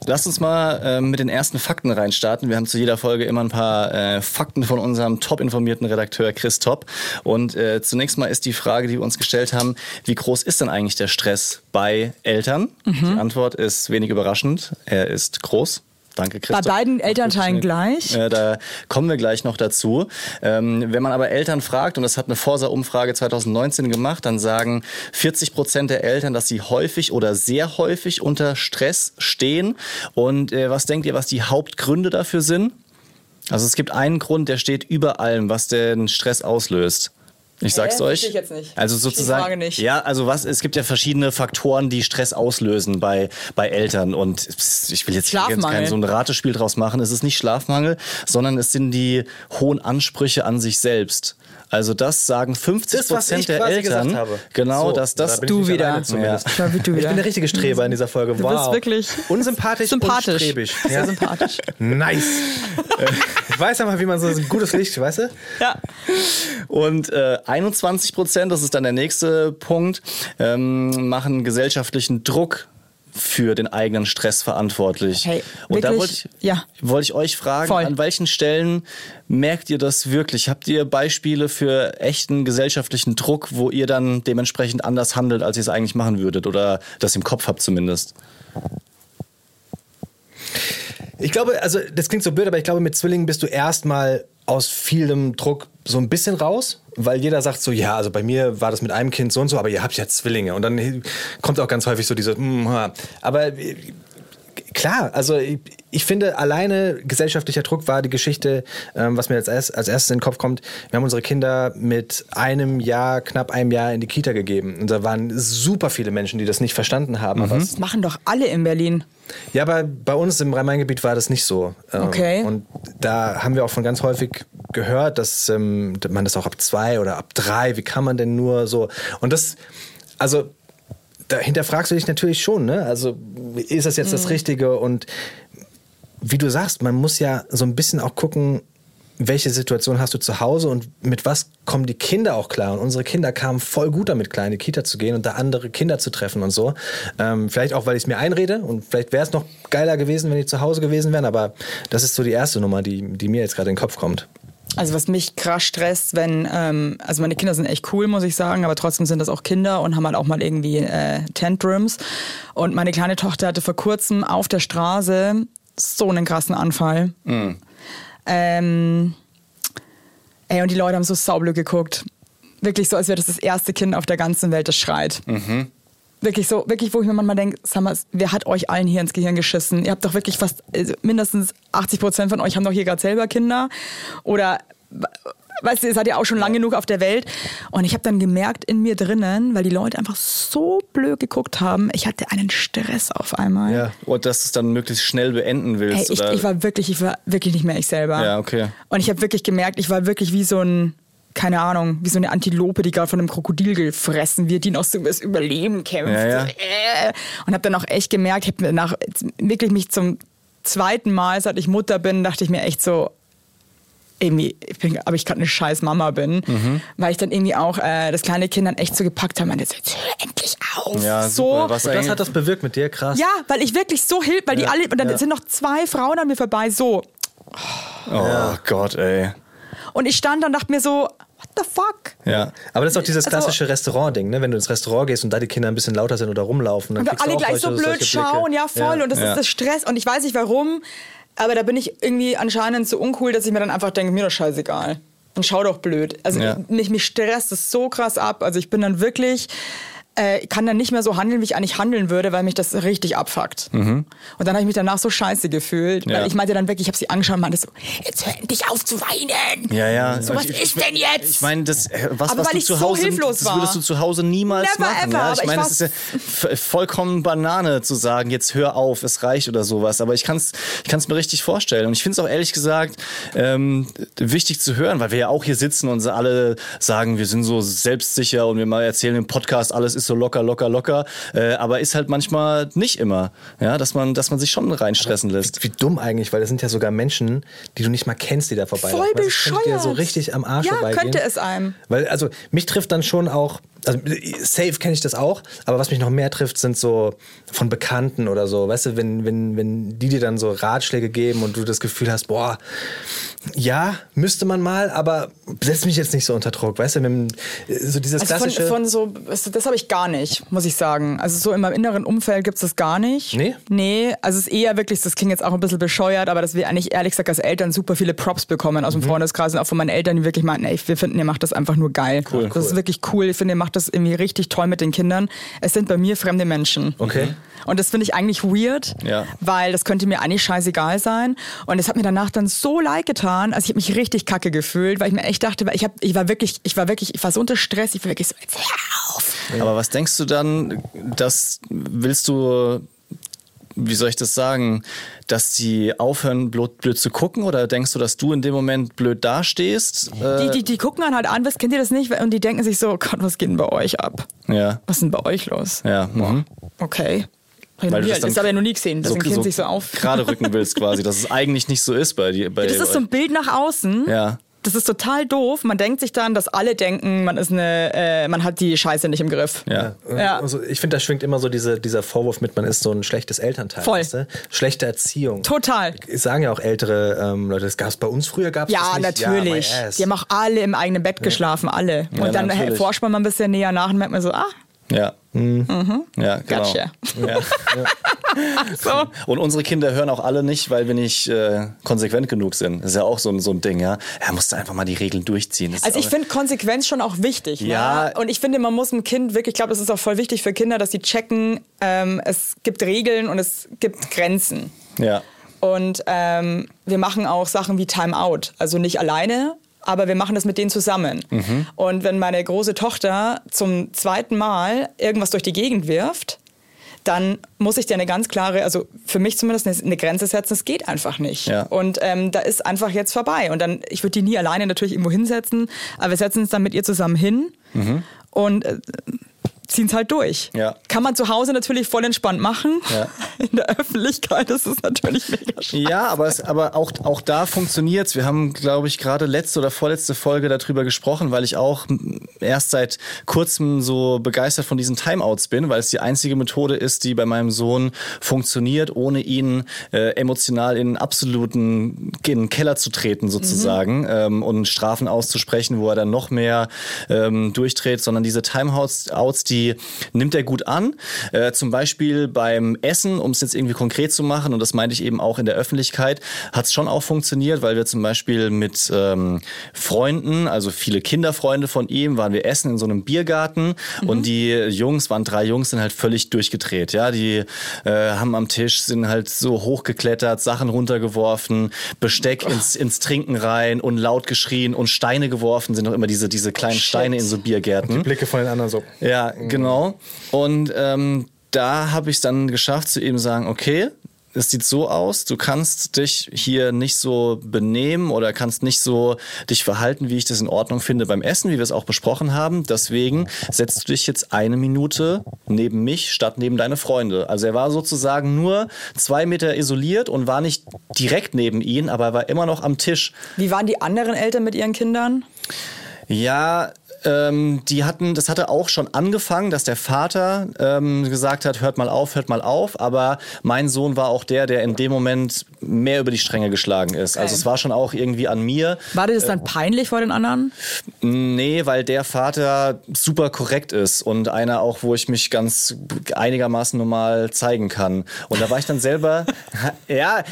Lass uns mal äh, mit den ersten Fakten reinstarten. Wir haben zu jeder Folge immer ein paar äh, Fakten von unserem top informierten Redakteur Chris Top. Und äh, zunächst mal ist die Frage, die wir uns gestellt haben, wie groß ist denn eigentlich der Stress bei Eltern? Die Antwort ist wenig überraschend. Er ist groß. Danke, Bei Christoph. beiden Elternteilen gleich. Äh, da kommen wir gleich noch dazu. Ähm, wenn man aber Eltern fragt, und das hat eine Forsa-Umfrage 2019 gemacht, dann sagen 40 Prozent der Eltern, dass sie häufig oder sehr häufig unter Stress stehen. Und äh, was denkt ihr, was die Hauptgründe dafür sind? Also es gibt einen Grund, der steht über allem, was den Stress auslöst. Ich sag's euch. verstehe ich jetzt nicht. Also sozusagen. Nicht. Ja, also was? Es gibt ja verschiedene Faktoren, die Stress auslösen bei bei Eltern. Und ich will jetzt, hier jetzt kein so ein Ratespiel draus machen. Es ist nicht Schlafmangel, sondern es sind die hohen Ansprüche an sich selbst. Also das sagen 50 Das, was Prozent ich der quasi Eltern. gesagt habe. Genau, So, dass das da Du wieder. Ja, du Ich wieder. bin der richtige Streber in dieser Folge. Du Wow. bist wirklich unsympathisch, sympathisch. und strebig. Sehr sympathisch. Nice. <laughs> Ich weiß ja mal, wie man so ein gutes Licht, weißt du? Ja. Und äh, 21 Prozent, das ist dann der nächste Punkt, ähm, machen gesellschaftlichen Druck für den eigenen Stress verantwortlich. Hey, Und da wollte ich, Ja. wollte ich euch fragen, Voll. an welchen Stellen merkt ihr das wirklich? Habt ihr Beispiele für echten gesellschaftlichen Druck, wo ihr dann dementsprechend anders handelt, als ihr es eigentlich machen würdet oder das im Kopf habt zumindest? Ich glaube, also das klingt so blöd, aber ich glaube, mit Zwillingen bist du erstmal aus vielem Druck so ein bisschen raus, weil jeder sagt so, ja, also bei mir war das mit einem Kind so und so, aber ihr habt ja Zwillinge. Und dann kommt auch ganz häufig so diese, mm, ha. aber äh, klar, also ich, ich finde, alleine gesellschaftlicher Druck war die Geschichte, ähm, was mir als, als erstes in den Kopf kommt. Wir haben unsere Kinder mit einem Jahr, knapp einem Jahr in die Kita gegeben. Und da waren super viele Menschen, die das nicht verstanden haben. Es Das machen doch alle in Berlin. ja, aber bei uns im Rhein-Main-Gebiet war das nicht so. Ähm, Okay. Und da haben wir auch von ganz häufig gehört, dass ähm, man das auch ab zwei oder ab drei, wie kann man denn nur so? Und das, also da hinterfragst du dich natürlich schon, ne? Also ist das jetzt das Richtige? Und wie du sagst, man muss ja so ein bisschen auch gucken, welche Situation hast du zu Hause und mit was kommen die Kinder auch klar. Und unsere Kinder kamen voll gut damit klar, in die Kita zu gehen und da andere Kinder zu treffen und so. Ähm, vielleicht auch, weil ich es mir einrede und vielleicht wäre es noch geiler gewesen, wenn die zu Hause gewesen wären, aber das ist so die erste Nummer, die, die mir jetzt gerade in den Kopf kommt. Also was mich krass stresst, wenn, ähm, also meine Kinder sind echt cool, muss ich sagen, aber trotzdem sind das auch Kinder und haben halt auch mal irgendwie äh, Tantrums. Und meine kleine Tochter hatte vor kurzem auf der Straße so einen krassen Anfall. Ähm, Ey, und die Leute haben so saublöd geguckt. Wirklich so, als wäre das das erste Kind auf der ganzen Welt, das schreit. Wirklich so, wirklich, wo ich mir manchmal denke, mal, wer hat euch allen hier ins Gehirn geschissen? Ihr habt doch wirklich fast, also mindestens 80 Prozent von euch haben doch hier gerade selber Kinder. Oder, weißt du, ihr seid ja auch schon lang genug auf der Welt. Und ich habe dann gemerkt in mir drinnen, weil die Leute einfach so blöd geguckt haben, ich hatte einen Stress auf einmal. Ja. Und dass du es dann möglichst schnell beenden willst. Ey, ich, oder? ich war wirklich, ich war wirklich nicht mehr ich selber. Ja, okay. Und ich habe wirklich gemerkt, ich war wirklich wie so ein, keine Ahnung, wie so eine Antilope, die gerade von einem Krokodil gefressen wird, die noch so übers Überleben kämpft. Ja, ja. Und habe dann auch echt gemerkt, ich habe nach wirklich mich zum zweiten Mal, seit ich Mutter bin, dachte ich mir echt so, irgendwie, ich bin, aber ich gerade eine scheiß Mama bin, Mhm. weil ich dann irgendwie auch äh, das kleine Kind dann echt so gepackt habe, und jetzt jetzt hör endlich auf. Ja, so. Was das hat das bewirkt mit dir, krass. ja, weil ich wirklich so hilf, weil die alle, und dann ja. sind noch zwei Frauen an mir vorbei, so. Oh Gott, ey. Und ich stand da und dachte mir so, the fuck? Ja. Aber das ist auch dieses Also- klassische Restaurant-Ding, ne? wenn du ins Restaurant gehst und da die Kinder ein bisschen lauter sind oder rumlaufen. Dann Und alle gleich so solche- blöd solche Blicke. schauen, ja voll. Und das Ja. ist das Stress. Und ich weiß nicht warum, aber da bin ich irgendwie anscheinend so uncool, dass ich mir dann einfach denke, mir doch scheißegal. Und schau doch blöd. Also Ja. mich, mich stresst das so krass ab. Also ich bin dann wirklich, äh, kann dann nicht mehr so handeln, wie ich eigentlich handeln würde, weil mich das richtig abfuckt. Und dann habe ich mich danach so scheiße gefühlt. Mhm. Ja. Weil ich meinte dann wirklich, ich habe sie angeschaut und meinte so, jetzt hör endlich auf zu weinen. Ja, ja. So, was Ich- ist denn jetzt? Ich meine, das, äh, was, Aber was weil du ich zu so Hause, hilflos das würdest du zu Hause niemals Never machen. ever, ja? Ich meine, das ist ja vollkommen Banane zu sagen, jetzt hör auf, es reicht oder sowas. Aber ich kann es ich kann's mir richtig vorstellen. Und ich finde es auch ehrlich gesagt ähm, wichtig zu hören, weil wir ja auch hier sitzen und alle sagen, wir sind so selbstsicher und wir mal erzählen im Podcast, alles ist so locker, locker, locker. Äh, aber ist halt manchmal nicht immer, ja, dass man, dass man sich schon reinstressen lässt. Wie dumm eigentlich, weil das sind ja sogar Menschen, die du nicht mal kennst, die da vorbei Voll Das könnte dir bescheuert. so richtig am Arsch Ja, vorbeigehen. könnte es einem. Weil, also, mich trifft dann schon auch, also, safe kenne ich das auch, aber was mich noch mehr trifft, sind so von Bekannten oder so, weißt du, wenn, wenn, wenn die dir dann so Ratschläge geben und du das Gefühl hast, boah, ja, müsste man mal, aber setz mich jetzt nicht so unter Druck, weißt du, mit, so dieses Also von, klassische... von so, das, das habe ich gar nicht, muss ich sagen. Also so in meinem inneren Umfeld gibt es das gar nicht. Nee? Nee, also es ist eher wirklich, das klingt jetzt auch ein bisschen bescheuert, aber dass wir eigentlich ehrlich gesagt als Eltern super viele Props bekommen aus dem Mhm. Freundeskreis und auch von meinen Eltern, die wirklich meinten, ey, wir finden, ihr macht das einfach nur geil. Cool. Das ist wirklich cool. Ich finde, ihr macht das irgendwie richtig toll mit den Kindern. Es sind bei mir fremde Menschen. Okay. Und das finde ich eigentlich weird, Ja. weil das könnte mir eigentlich scheißegal sein. Und es hat mir danach dann so leid getan. Also ich habe mich richtig kacke gefühlt, weil ich mir echt dachte, weil ich, hab, ich war wirklich, ich war wirklich, ich war so unter Stress, ich war wirklich so, jetzt hör auf. Aber was denkst du dann, dass willst du, wie soll ich das sagen, dass die aufhören, blöd, blöd zu gucken? Oder denkst du, dass du in dem Moment blöd dastehst? Äh, Die, die, die gucken dann halt an, was kennt ihr das nicht? Und die denken sich so, Gott, was geht denn bei euch ab? ja, Was ist denn bei euch los? ja. Mhm. Okay. Weil du das das habe ja noch nie gesehen. Das Kind sich so auf. gerade rücken willst quasi, dass es eigentlich nicht so ist bei dir. Bei Das ist so ein Bild nach außen. Ja. Das ist total doof. Man denkt sich dann, dass alle denken, man ist eine, äh, man hat die Scheiße nicht im Griff. Ja. Ja. Also ich finde, da schwingt immer so diese, dieser Vorwurf mit, man ist so ein schlechtes Elternteil. Voll. Weißt du? Schlechte Erziehung. Total. Sagen ja auch ältere ähm, Leute, das gab es bei uns früher, gab es Ja, das nicht. natürlich. Ja, ass. die haben auch alle im eigenen Bett geschlafen, alle. Und Ja, dann natürlich. forscht man mal ein bisschen näher nach und merkt man so, ah, Ja. Ja, genau. Gotcha. Ja. <laughs> so. Und unsere Kinder hören auch alle nicht, weil wir nicht äh, konsequent genug sind. Das ist ja auch so ein, so ein Ding, ja. Er musste einfach mal die Regeln durchziehen. Das Also ich finde Konsequenz schon auch wichtig. Ja. Ne? Und ich finde, man muss ein Kind wirklich, ich glaube, das ist auch voll wichtig für Kinder, dass sie checken, ähm, es gibt Regeln und es gibt Grenzen. Ja. Und ähm, wir machen auch Sachen wie Timeout. Also nicht alleine, aber wir machen das mit denen zusammen. Und wenn meine große Tochter zum zweiten Mal irgendwas durch die Gegend wirft, dann muss ich dir eine ganz klare, also für mich zumindest eine, eine Grenze setzen. Es geht einfach nicht. Ja. Und ähm, da ist einfach jetzt vorbei. Und dann, ich würde die nie alleine natürlich irgendwo hinsetzen, aber wir setzen uns dann mit ihr zusammen hin und äh, ziehen es halt durch. Ja. Kann man zu Hause natürlich voll entspannt machen. Ja. <laughs> In der Öffentlichkeit ist es natürlich mega schwierig. Ja, aber, es, aber auch, auch da funktioniert's. Wir haben, glaube ich, gerade letzte oder vorletzte Folge darüber gesprochen, weil ich auch erst seit kurzem so begeistert von diesen Timeouts bin, weil es die einzige Methode ist, die bei meinem Sohn funktioniert, ohne ihn äh, emotional in absoluten in den Keller zu treten sozusagen ähm, und Strafen auszusprechen, wo er dann noch mehr ähm, durchdreht, sondern diese Timeouts, Outs, die die nimmt er gut an. Äh, zum Beispiel beim Essen, um es jetzt irgendwie konkret zu machen, und das meinte ich eben auch in der Öffentlichkeit, hat es schon auch funktioniert, weil wir zum Beispiel mit ähm, Freunden, also viele Kinderfreunde von ihm, waren wir essen in so einem Biergarten und die Jungs, waren drei Jungs, sind halt völlig durchgedreht. Ja, die äh, haben am Tisch, sind halt so hochgeklettert, Sachen runtergeworfen, Besteck ins, ins Trinken rein und laut geschrien und Steine geworfen, sind auch immer diese, diese kleinen Steine in so Biergärten. Blicke von den anderen so. Ja, genau. Und ähm, da habe ich es dann geschafft, zu ihm sagen, okay, es sieht so aus, du kannst dich hier nicht so benehmen oder kannst nicht so dich verhalten, wie ich das in Ordnung finde beim Essen, wie wir es auch besprochen haben. Deswegen setzt du dich jetzt eine Minute neben mich statt neben deine Freunde. Also er war sozusagen nur zwei Meter isoliert und war nicht direkt neben ihn, aber er war immer noch am Tisch. Wie waren die anderen Eltern mit ihren Kindern? Ja, ähm, die hatten, das hatte auch schon angefangen, dass der Vater ähm, gesagt hat, hört mal auf, hört mal auf. Aber mein Sohn war auch der, der in dem Moment mehr über die Stränge geschlagen ist. Also es war schon auch irgendwie an mir. War dir das dann peinlich vor den anderen? Nee, weil der Vater super korrekt ist und einer auch, wo ich mich ganz einigermaßen normal zeigen kann. Und da war ich dann selber, <laughs> ja,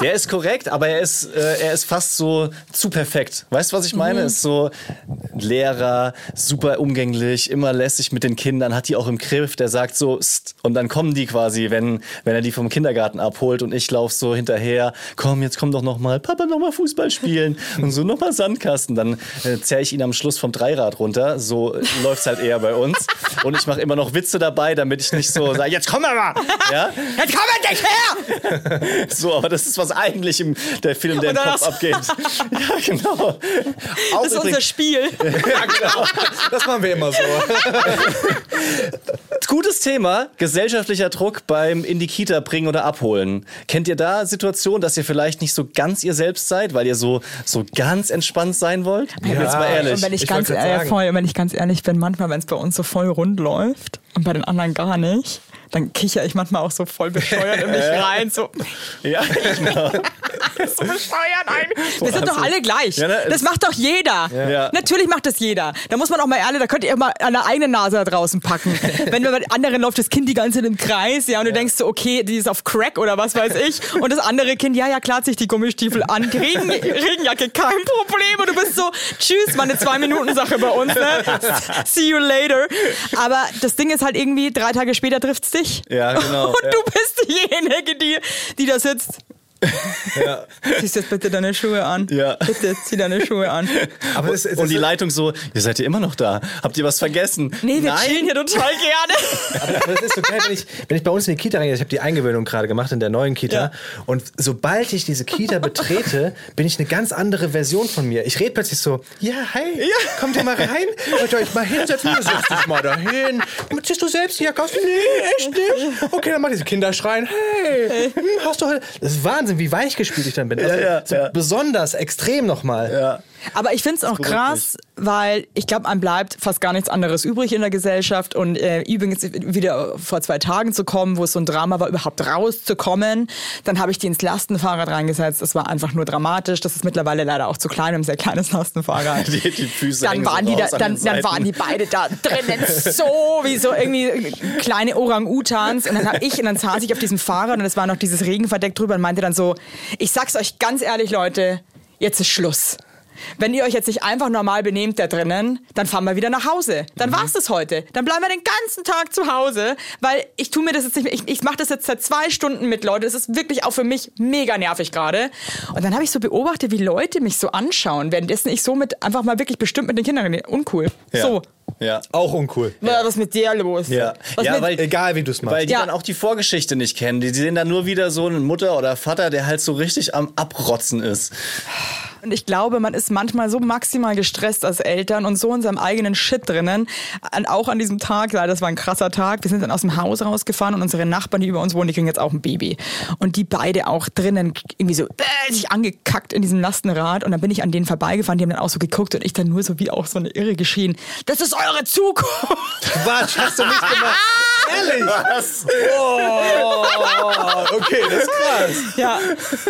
der ist korrekt, aber er ist, äh, er ist fast so zu perfekt. Weißt du, was ich meine? Ist so Lehrer, super umgänglich, immer lässig mit den Kindern, hat die auch im Griff, der sagt so, "St", und dann kommen die quasi, wenn, wenn er die vom Kindergarten abholt und ich laufe so hinterher, komm, jetzt komm doch noch mal, Papa, noch mal Fußball spielen und so noch mal Sandkasten. Dann äh, zerre ich ihn am Schluss vom Dreirad runter, so äh, läuft's halt eher bei uns. Und ich mache immer noch Witze dabei, damit ich nicht so sage, jetzt komm mal, ja? Jetzt komm endlich her! <laughs> So, aber das ist was eigentlich im der Film, der im Kopf abgeht. <laughs> Ja, genau. Auch Das ist unser übrigens- Spiel. Ja, genau. Das machen wir immer so. Gutes Thema, gesellschaftlicher Druck beim in die Kita bringen oder abholen. Kennt ihr da Situationen, dass ihr vielleicht nicht so ganz ihr selbst seid, weil ihr so, so ganz entspannt sein wollt? Ja. Jetzt mal ehrlich. Und wenn ich, Ich ganz äh, voll, wenn ich ganz ehrlich bin, manchmal, wenn es bei uns so voll rund läuft und bei den anderen gar nicht, dann kicher ich manchmal auch so voll bescheuert in mich <laughs> rein. So, ja, genau. <laughs> so bescheuert ein. Wir sind doch alle gleich. Ja, ne, das es- macht doch jeder. Ja. Natürlich macht das jeder. Da muss man auch mal ehrlich, da könnt ihr mal an der eigenen Nase da draußen packen. <laughs> Wenn bei anderen läuft das Kind die ganze Zeit im Kreis, ja, und du denkst so, okay, die ist auf Crack oder was weiß ich. Und das andere Kind, ja, ja, klar, hat sich die Gummistiefel an. Regen, Regenjacke, kein Problem. Und du bist so, tschüss, mal eine Zwei-Minuten-Sache bei uns, ne? See you later. Aber das Ding ist halt irgendwie, drei Tage später trifft's dich. Ja, genau. <laughs> Und Ja. du bist diejenige, die, die da sitzt. Ja. Ziehst jetzt bitte deine Schuhe an. Ja. Bitte, zieh deine Schuhe an. Aber es, es, Und die Leitung so, ihr seid ja immer noch da. Habt ihr was vergessen? Nee, wir Nein. chillen hier total gerne. Aber, aber das ist so geil, wenn ich, wenn ich bei uns in die Kita reingehe, ich habe die Eingewöhnung gerade gemacht in der neuen Kita Ja. und sobald ich diese Kita betrete, bin ich eine ganz andere Version von mir. Ich rede plötzlich so, ja, hi, kommt ihr mal rein, wollt ihr euch mal hinsetzen, ja, setz dich mal dahin. Ziehst du selbst die Jacke aus? Nee, echt nicht. Okay, dann mach diese Kinder schreien, hey, hm, hast du heute... Das ist Wahnsinn, wie weichgespielt ich dann bin. Also, ja, so ja. Besonders extrem nochmal. Ja. Aber ich finde es auch krass, weil ich glaube, einem bleibt fast gar nichts anderes übrig in der Gesellschaft. Und äh, übrigens wieder vor zwei Tagen zu kommen, wo es so ein Drama war, überhaupt rauszukommen. Dann habe ich die ins Lastenfahrrad reingesetzt. Das war einfach nur dramatisch. Das ist mittlerweile leider auch zu klein. Ein sehr kleines Lastenfahrrad. <laughs> Die, die Füße dann waren, so die da, dann, dann waren die beide da drinnen <laughs> so wie so irgendwie kleine Orang-Utans und dann habe ich und dann saß ich auf diesem Fahrrad und es war noch dieses Regenverdeck drüber und meinte dann so, ich sag's euch ganz ehrlich Leute, jetzt ist Schluss. Wenn ihr euch jetzt nicht einfach normal benehmt da drinnen, dann fahren wir wieder nach Hause. Dann Mhm. war's das heute. Dann bleiben wir den ganzen Tag zu Hause, weil ich tue mir das jetzt nicht mehr. Ich, ich mache das jetzt seit zwei Stunden mit, Leute. Das ist wirklich auch für mich mega nervig gerade. Und dann habe ich so beobachtet, wie Leute mich so anschauen, währenddessen ich so mit einfach mal wirklich bestimmt mit den Kindern rede. Uncool. Ja. So. Ja. Auch uncool. Was ist mit dir los? Ja. Was Ja, mit, weil- Egal, wie du es machst. Weil die Ja. dann auch die Vorgeschichte nicht kennen. Die sehen dann nur wieder so einen Mutter oder Vater, der halt so richtig am Abrotzen ist. Und ich glaube, man ist manchmal so maximal gestresst als Eltern und so in seinem eigenen Shit drinnen. Und auch an diesem Tag, ja, das war ein krasser Tag. Wir sind dann aus dem Haus rausgefahren und unsere Nachbarn, die über uns wohnen, die kriegen jetzt auch ein Baby. Und die beide auch drinnen irgendwie so äh, sich angekackt in diesem Lastenrad. Und dann bin ich an denen vorbeigefahren, die haben dann auch so geguckt und ich dann nur so wie auch so eine Irre geschrien. Das ist eure Zukunft. Quatsch, hast du nicht <laughs> gemacht. Ehrlich? Was? Oh, okay, das ist krass. Ja,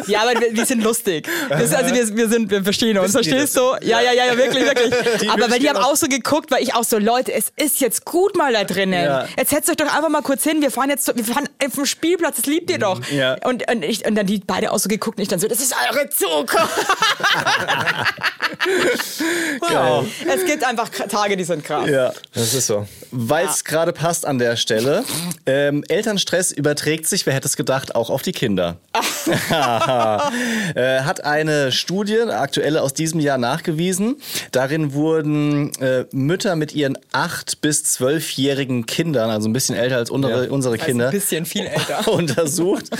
ja aber wir, wir sind lustig. Das, also wir, wir, sind, wir verstehen uns, die verstehst du? Ja, ja, ja, ja, wirklich, wirklich. aber weil die haben auch so geguckt, weil ich auch so, Leute, es ist jetzt gut mal da drinnen. Ja. Jetzt setzt euch doch einfach mal kurz hin, wir fahren jetzt, wir fahren auf dem Spielplatz, das liebt ihr doch. Ja. Und, und, ich, und dann die beide auch so geguckt und ich dann so, das ist eure Zukunft. <laughs> Geil. Es gibt einfach Tage, die sind krass. Ja. Das ist so. Weil es gerade passt an der Stelle. Ähm, Elternstress überträgt sich, wer hätte es gedacht, auch auf die Kinder. <laughs> äh, hat eine Studie, aktuelle aus diesem Jahr nachgewiesen. Darin wurden äh, Mütter mit ihren acht bis zwölfjährigen Kindern, also ein bisschen älter als unsere, Ja. unsere Also Kinder, ein bisschen viel älter. <laughs> untersucht.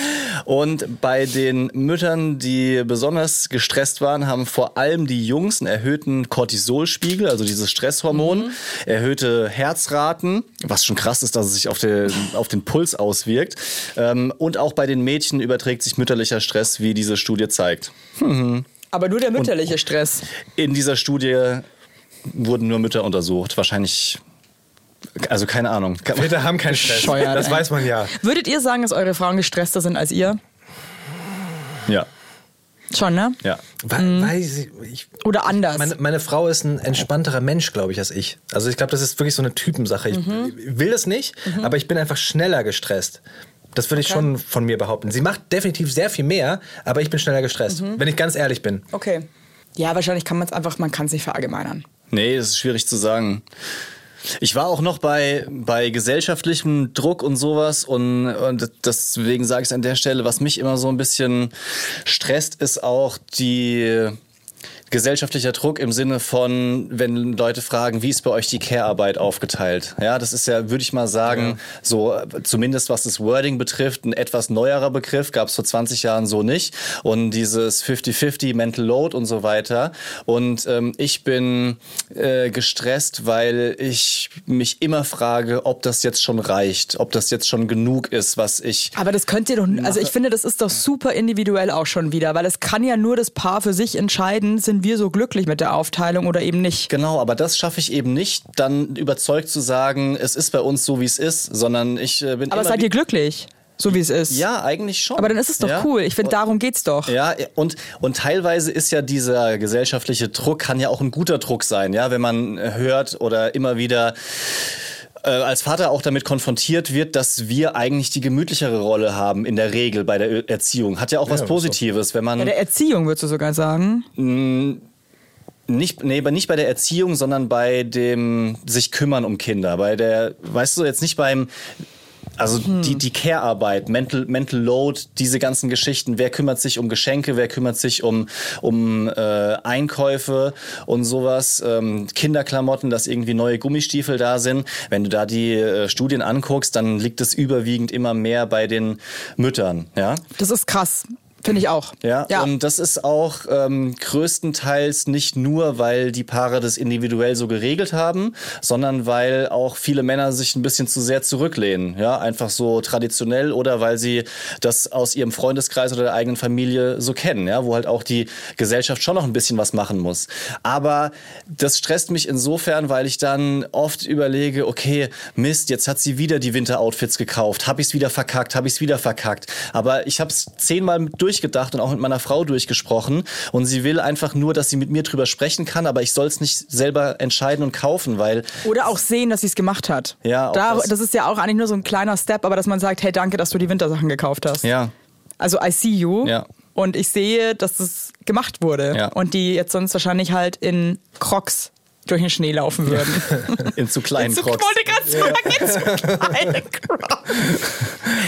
Und bei den Müttern, die besonders gestresst waren, haben vor allem die Jungs einen erhöhten Cortisolspiegel, also dieses Stresshormon, erhöhte Herzraten, was schon krass ist, dass es sich auf den, auf den Puls auswirkt. Ähm, und auch bei den Mädchen überträgt sich mütterlicher Stress, wie diese Studie zeigt. Aber nur der mütterliche Stress. In dieser Studie wurden nur Mütter untersucht. Wahrscheinlich, also keine Ahnung. Väter haben keinen Stress. Bescheuert, das ey. weiß man ja. Würdet ihr sagen, dass eure Frauen gestresster sind als ihr? Ja, Schon, ne? ja. Weil, weil sie, ich, Oder anders? meine, meine Frau ist ein entspannterer Mensch, glaube ich, als ich. Also ich glaube, das ist wirklich so eine Typensache. Ich will das nicht, aber ich bin einfach schneller gestresst. Das würde ich schon von mir behaupten. Sie macht definitiv sehr viel mehr, aber ich bin schneller gestresst, wenn ich ganz ehrlich bin. okay. Ja, wahrscheinlich kann man es einfach, man kann es nicht verallgemeinern. Nee, das ist schwierig zu sagen. Ich war auch noch bei, bei gesellschaftlichem Druck und sowas und, und deswegen sage ich es an der Stelle, was mich immer so ein bisschen stresst, ist auch die gesellschaftlicher Druck im Sinne von, wenn Leute fragen, wie ist bei euch die Care-Arbeit aufgeteilt? Ja, das ist ja, würde ich mal sagen, so äh, zumindest was das Wording betrifft, ein etwas neuerer Begriff, gab es vor 20 Jahren so nicht. Und dieses 50-50 Mental Load und so weiter. Und ähm, ich bin äh, gestresst, weil ich mich immer frage, ob das jetzt schon reicht, ob das jetzt schon genug ist, was ich Aber das könnt ihr doch, also ich finde, das ist doch super individuell auch schon wieder, weil es kann ja nur das Paar für sich entscheiden, sind wir so glücklich mit der Aufteilung oder eben nicht. Genau, aber das schaffe ich eben nicht, dann überzeugt zu sagen, es ist bei uns so, wie es ist, sondern ich äh, bin Aber seid ihr glücklich, so wie es ist? Ja, eigentlich schon. Aber dann ist es doch ja? cool. Ich finde, darum geht's doch. Ja, und, und teilweise ist ja dieser gesellschaftliche Druck, kann ja auch ein guter Druck sein, ja, wenn man hört oder immer wieder äh, als Vater auch damit konfrontiert wird, dass wir eigentlich die gemütlichere Rolle haben in der Regel bei der Erziehung. Hat ja auch was ist so. Positives, wenn man Bei der Erziehung würdest du sogar sagen. Nicht, nee, aber nicht bei der Erziehung, sondern bei dem sich kümmern um Kinder. Bei der, weißt du, jetzt nicht beim, also die, die Care-Arbeit, Mental, Mental Load, diese ganzen Geschichten. Wer kümmert sich um Geschenke, wer kümmert sich um, um äh, Einkäufe und sowas, ähm, Kinderklamotten, dass irgendwie neue Gummistiefel da sind. Wenn du da die äh, Studien anguckst, dann liegt es überwiegend immer mehr bei den Müttern, ja. Das ist krass. Finde ich auch. Ja, und das ist auch ähm, größtenteils nicht nur, weil die Paare das individuell so geregelt haben, sondern weil auch viele Männer sich ein bisschen zu sehr zurücklehnen. Ja, einfach so traditionell oder weil sie das aus ihrem Freundeskreis oder der eigenen Familie so kennen, ja, wo halt auch die Gesellschaft schon noch ein bisschen was machen muss. Aber das stresst mich insofern, weil ich dann oft überlege, okay, Mist, jetzt hat sie wieder die Winteroutfits gekauft, habe ich es wieder verkackt, habe ich es wieder verkackt. Aber ich habe es zehnmal mit durchgedacht und auch mit meiner Frau durchgesprochen und sie will einfach nur, dass sie mit mir drüber sprechen kann, aber ich soll es nicht selber entscheiden und kaufen, weil Oder auch sehen, dass sie es gemacht hat. Ja, auch da, das. das ist ja auch eigentlich nur so ein kleiner Step, aber dass man sagt, hey, danke, dass du die Wintersachen gekauft hast. ja, Also I see you. Ja. Und ich sehe, dass das gemacht wurde. Ja. Und die jetzt sonst wahrscheinlich halt in Crocs durch den Schnee laufen würden. <laughs> in zu kleinen Crocs. wollte gerade sagen, in zu kleine Crocs.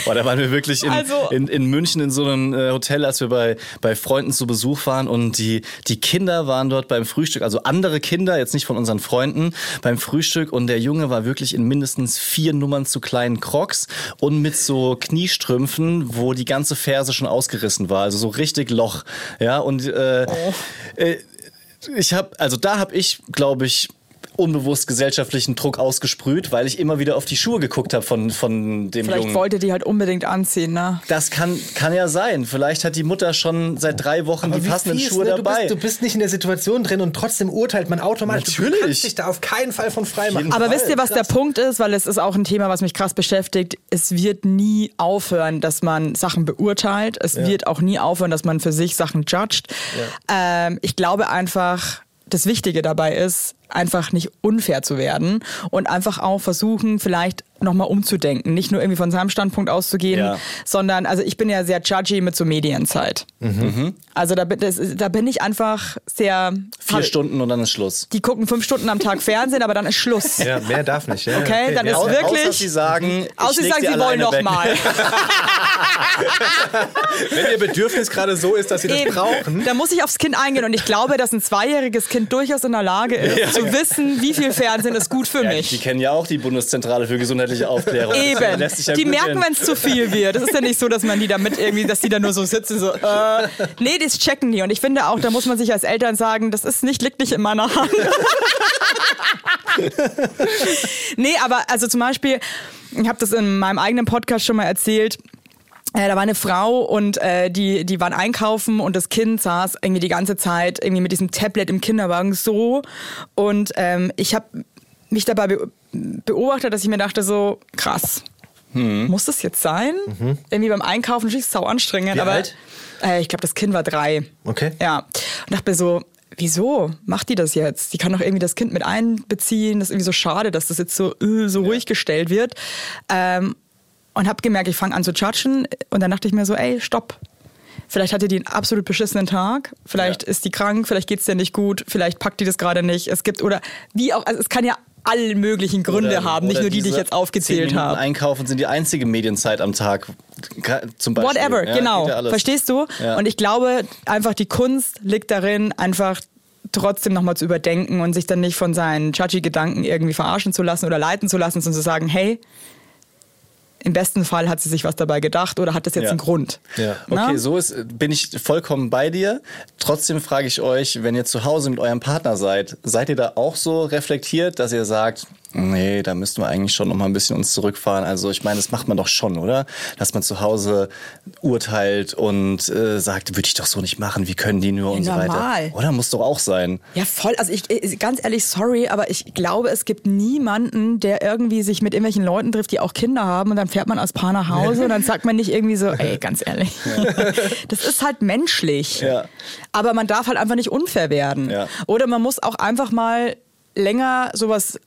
Boah, da waren wir wirklich in, Also- in, in München in so einem äh, Hotel, als wir bei, bei Freunden zu Besuch waren und die, die Kinder waren dort beim Frühstück, also andere Kinder, jetzt nicht von unseren Freunden, beim Frühstück und der Junge war wirklich in mindestens vier Nummern zu kleinen Crocs und mit so Kniestrümpfen, wo die ganze Ferse schon ausgerissen war, also so richtig Loch. Ja, und äh, äh, ich habe, also da habe ich, glaube ich, unbewusst gesellschaftlichen Druck ausgesprüht, weil ich immer wieder auf die Schuhe geguckt habe von, von dem Vielleicht Jungen. wollte die halt unbedingt anziehen, ne? Das kann, kann ja sein. Vielleicht hat die Mutter schon seit drei Wochen die wie passenden fies, Schuhe ne? du dabei. Bist, du bist nicht in der Situation drin und trotzdem urteilt man automatisch. Du Natürlich. kannst dich da auf keinen Fall von frei machen. Aber Fall, wisst ihr, was der Punkt ist? Weil es ist auch ein Thema, was mich krass beschäftigt. Es wird nie aufhören, dass man Sachen beurteilt. Es wird auch nie aufhören, dass man für sich Sachen judgt. Ähm, ich glaube einfach, das Wichtige dabei ist, einfach nicht unfair zu werden und einfach auch versuchen, vielleicht nochmal umzudenken. Nicht nur irgendwie von seinem Standpunkt auszugehen, Ja. sondern, also ich bin ja sehr judgy mit so Medienzeit. Also da bin, das, da bin ich einfach sehr... Vier Stunden und dann ist Schluss. Die gucken fünf Stunden am Tag Fernsehen, aber dann ist Schluss. ja, mehr darf nicht. Ja, Okay, dann ist Au- wirklich- Außer sie sagen, ich Außer sie sagen, sie wollen alleine noch weg. mal. <laughs> Wenn ihr Bedürfnis gerade so ist, dass sie das Eben. brauchen. Da muss ich aufs Kind eingehen und ich glaube, dass ein zweijähriges Kind durchaus in der Lage ist, zu wissen, wie viel Fernsehen ist gut für Ja, mich. die kennen ja auch die Bundeszentrale für gesundheitliche Aufklärung. Das Eben. ja die merken, wenn es zu viel wird. Es ist ja nicht so, dass man die damit irgendwie, dass die da nur so sitzen, so, äh, nee, das checken die. Und ich finde auch, da muss man sich als Eltern sagen, das ist nicht, liegt nicht in meiner Hand. <laughs> nee, aber also zum Beispiel, ich habe das in meinem eigenen Podcast schon mal erzählt. Äh, da war eine Frau und äh, die, die waren einkaufen und das Kind saß irgendwie die ganze Zeit irgendwie mit diesem Tablet im Kinderwagen so. Und ähm, ich habe mich dabei be beobachtet, dass ich mir dachte so, krass, muss das jetzt sein? Irgendwie beim Einkaufen, natürlich ist es sau anstrengend, Wie aber alt? Äh, ich glaube, das Kind war drei. Okay. Ja. Und dachte mir so, wieso macht die das jetzt? Die kann doch irgendwie das Kind mit einbeziehen. Das ist irgendwie so schade, dass das jetzt so, äh, so ruhig gestellt wird. Ähm, und habe gemerkt, ich fange an zu judgen. Und dann dachte ich mir so, ey, stopp. Vielleicht hatte die einen absolut beschissenen Tag. Vielleicht ist die krank, vielleicht geht's dir nicht gut, vielleicht packt die das gerade nicht. Es gibt, oder wie auch, also es kann ja alle möglichen Gründe Oder- haben, nicht nur die, die ich jetzt aufgezählt 10 Minuten habe. Einkaufen sind die einzige Medienzeit am Tag. Zum Beispiel. Whatever, Ja, genau. ja. Verstehst du? Ja. Und ich glaube, einfach die Kunst liegt darin, einfach trotzdem nochmal zu überdenken und sich dann nicht von seinen judgy-Gedanken irgendwie verarschen zu lassen oder leiten zu lassen, sondern zu sagen, hey, im besten Fall hat sie sich was dabei gedacht oder hat das jetzt Ja. einen Grund. Ja. Na? Okay, so ist, bin ich vollkommen bei dir. Trotzdem frage ich euch, wenn ihr zu Hause mit eurem Partner seid, seid ihr da auch so reflektiert, dass ihr sagt, nee, da müssten wir eigentlich schon noch mal ein bisschen uns zurückfahren. Also ich meine, das macht man doch schon, oder? Dass man zu Hause urteilt und äh, sagt, würde ich doch so nicht machen, wie können die nur und so normal. weiter. Oder muss doch auch sein. Ja, voll. Also ich, ich- ganz ehrlich, sorry, aber ich glaube, es gibt niemanden, der irgendwie sich mit irgendwelchen Leuten trifft, die auch Kinder haben und dann fährt man als Paar nach Hause und dann sagt man nicht irgendwie so, ey, <laughs> ganz ehrlich. <laughs> Das ist halt menschlich. Ja. Aber man darf halt einfach nicht unfair werden. Ja. Oder man muss auch einfach mal länger sowas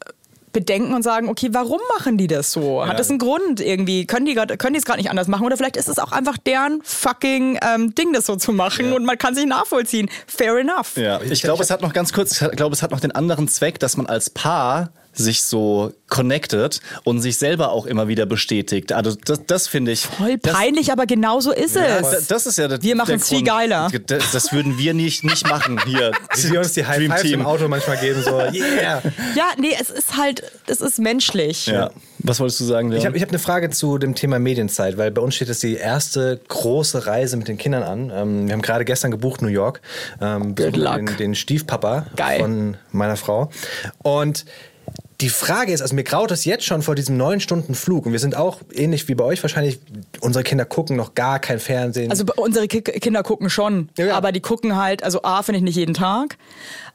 bedenken und sagen, okay, warum machen die das so? Hat das einen Grund irgendwie? Können die grad, können die es gerade nicht anders machen? Oder vielleicht ist es auch einfach deren fucking ähm, Ding, das so zu machen und man kann sich nachvollziehen. Fair enough. Ja, ich glaube, es hat noch ganz kurz, ich glaube, es hat noch den anderen Zweck, dass man als Paar sich so connected und sich selber auch immer wieder bestätigt. Also das, das finde ich. Voll das, peinlich, aber genau so ist Ja, es. da- das ist ja der, Wir machen's der viel geiler. Das, das würden wir nicht, nicht machen hier. <laughs> Wie wir uns die High Fives im Auto manchmal geben, so, <laughs> yeah. Ja, nee, es ist halt, es ist menschlich. Ja. Was wolltest du sagen, Leon? Ich habe ich hab eine Frage zu dem Thema Medienzeit, weil bei uns steht jetzt die erste große Reise mit den Kindern an. Ähm, wir haben gerade gestern gebucht New York. Ähm, besuchen luck. Den, den Stiefpapa Geil. von meiner Frau. Und die Frage ist, also mir graut es jetzt schon vor diesem neun Stunden Flug und wir sind auch ähnlich wie bei euch wahrscheinlich, unsere Kinder gucken noch gar kein Fernsehen. Also unsere Ki Kinder gucken schon, Ja, ja. aber die gucken halt, also A, finde ich nicht jeden Tag,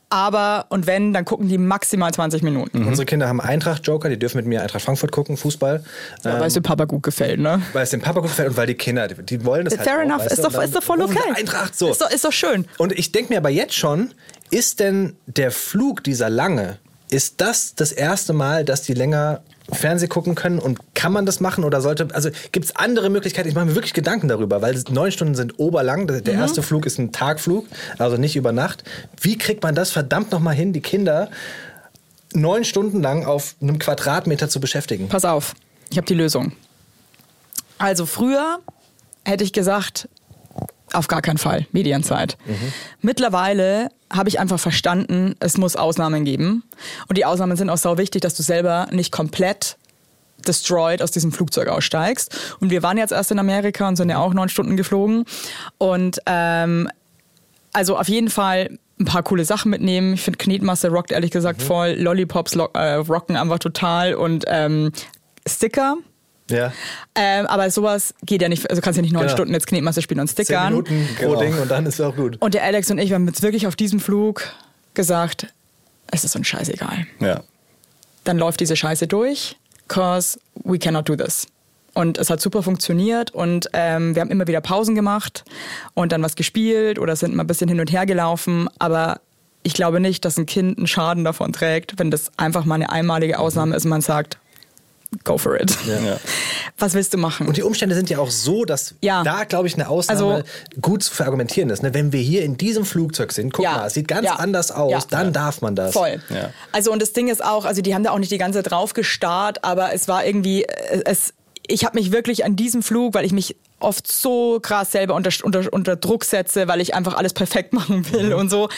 aber und wenn, dann gucken die maximal 20 Minuten. unsere Kinder haben Eintracht-Joker, die dürfen mit mir Eintracht Frankfurt gucken, Fußball. Ja, weil es dem Papa gut gefällt, ne? Weil es dem Papa gut gefällt und weil die Kinder, die, die wollen das halt Fair auch, enough, weißt ist doch, ist doch voll okay. Eintracht, so. Ist doch, ist doch schön. Und ich denke mir aber jetzt schon, ist denn der Flug dieser lange, ist das das erste Mal, dass die länger Fernseh gucken können und kann man das machen oder sollte, also gibt es andere Möglichkeiten? Ich mache mir wirklich Gedanken darüber, weil neun Stunden sind oberlang, der der erste Flug ist ein Tagflug, also nicht über Nacht. Wie kriegt man das verdammt nochmal hin, die Kinder neun Stunden lang auf einem Quadratmeter zu beschäftigen? Pass auf, ich habe die Lösung. Also früher hätte ich gesagt, auf gar keinen Fall, Medienzeit. Mittlerweile habe ich einfach verstanden, es muss Ausnahmen geben. Und die Ausnahmen sind auch sau wichtig, dass du selber nicht komplett destroyed aus diesem Flugzeug aussteigst. Und wir waren jetzt erst in Amerika und sind ja auch neun Stunden geflogen. Und ähm, also auf jeden Fall ein paar coole Sachen mitnehmen. Ich finde Knetmasse rockt ehrlich gesagt Mhm. voll. Lollipops lo äh, rocken einfach total und ähm, Sticker. Ja. Ähm, aber sowas geht ja nicht, also kannst ja nicht neun Genau. Stunden jetzt Knetmasse spielen und Zehn Stickern. Minuten pro Genau. Ding und dann ist es auch gut. Und der Alex und ich, wir haben jetzt wirklich auf diesem Flug gesagt, es ist uns scheißegal. Ja. Dann läuft diese Scheiße durch, cause we cannot do this. Und es hat super funktioniert und ähm, wir haben immer wieder Pausen gemacht und dann was gespielt oder sind mal ein bisschen hin und her gelaufen. Aber ich glaube nicht, dass ein Kind einen Schaden davon trägt, wenn das einfach mal eine einmalige Ausnahme ist und man sagt, go for it. Ja. <laughs> Was willst du machen? Und die Umstände sind ja auch so, dass Ja. da, glaube ich, eine Ausnahme Also- gut zu verargumentieren ist. Ne? Wenn wir hier in diesem Flugzeug sind, guck Ja. mal, es sieht ganz anders aus, dann darf man das. Voll. Also und das Ding ist auch, also die haben da auch nicht die ganze Zeit drauf gestarrt, aber es war irgendwie, äh, es, ich habe mich wirklich an diesem Flug, weil ich mich oft so krass selber unter, unter, unter Druck setze, weil ich einfach alles perfekt <laughs> machen will Mhm. und so.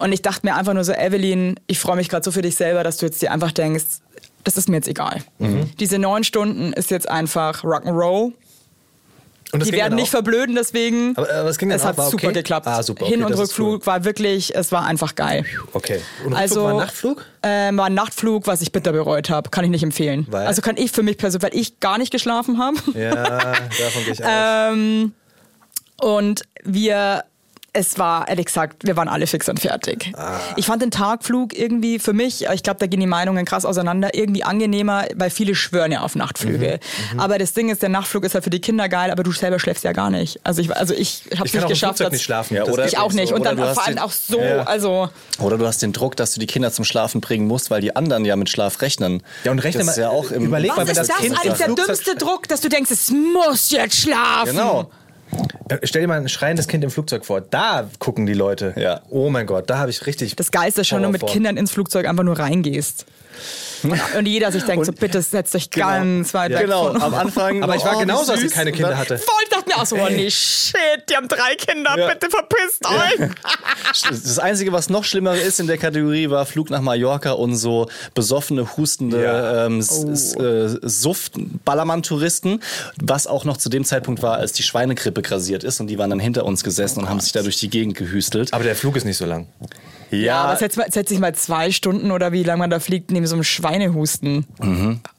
Und ich dachte mir einfach nur so, Evelyn, ich freue mich gerade so für dich selber, dass du jetzt dir einfach denkst, das ist mir jetzt egal. Mhm. Diese neun Stunden ist jetzt einfach Rock'n'Roll. Und Die werden nicht auch? verblöden deswegen. Aber, aber es ging dann es auch, hat war super okay? geklappt. Ah, super, Hin- okay, und das ist Rückflug cool. war wirklich, es war einfach geil. Okay. Und Rückflug Also war Nachtflug? Ähm, war ein Nachtflug, was ich bitter bereut habe. Kann ich nicht empfehlen. Weil? Also kann ich für mich persönlich, weil ich gar nicht geschlafen habe. Ja, davon gehe ich <laughs> aus. Ähm, und wir, es war, ehrlich gesagt, wir waren alle fix und fertig. Ah. Ich fand den Tagflug irgendwie für mich, ich glaube, da gehen die Meinungen krass auseinander, irgendwie angenehmer, weil viele schwören ja auf Nachtflüge. Mhm, Aber das Ding ist, der Nachtflug ist halt für die Kinder geil, aber du selber schläfst ja gar nicht. Also ich, also ich habe ich nicht auch geschafft. Dass- nicht schlafen. Ja, oder- Ich auch nicht. Und dann vor allem den- auch so, Ja. also... Oder du hast den Druck, dass du die Kinder zum Schlafen bringen musst, weil die anderen ja mit Schlaf rechnen. Ja, und rechne das ist mal- ja auch im überleg mal, Was wenn ist das das Kind eigentlich im der dümmste Druck, dass du denkst, es muss jetzt schlafen? Genau. Äh, Stell dir mal ein schreiendes Kind im Flugzeug vor. Da gucken die Leute. Ja. Oh mein Gott, da habe ich richtig. Das Geilste ist schon, wenn du mit vor. Kindern ins Flugzeug einfach nur reingehst. Und jeder sich denkt, so bitte setzt euch ganz weit weg Genau, am Anfang. Aber ich war oh, wie genauso, als ich keine Kinder hatte. Voll, ich dachte mir auch so, oh nee, <laughs> shit, die haben drei Kinder, Ja. bitte verpisst euch. <laughs> Das Einzige, was noch schlimmer ist in der Kategorie, war Flug nach Mallorca und so besoffene, hustende Ja. ähm, S- äh, Suft-Ballermann-Touristen, was auch noch zu dem Zeitpunkt war, als die Schweinegrippe grasiert ist und die waren dann hinter uns gesessen und haben sich da durch die Gegend gehüstelt. Aber der Flug ist nicht so lang. Ja, aber setz, mal, setz dich mal zwei Stunden oder wie lange man da fliegt, neben so einem Schweinehusten.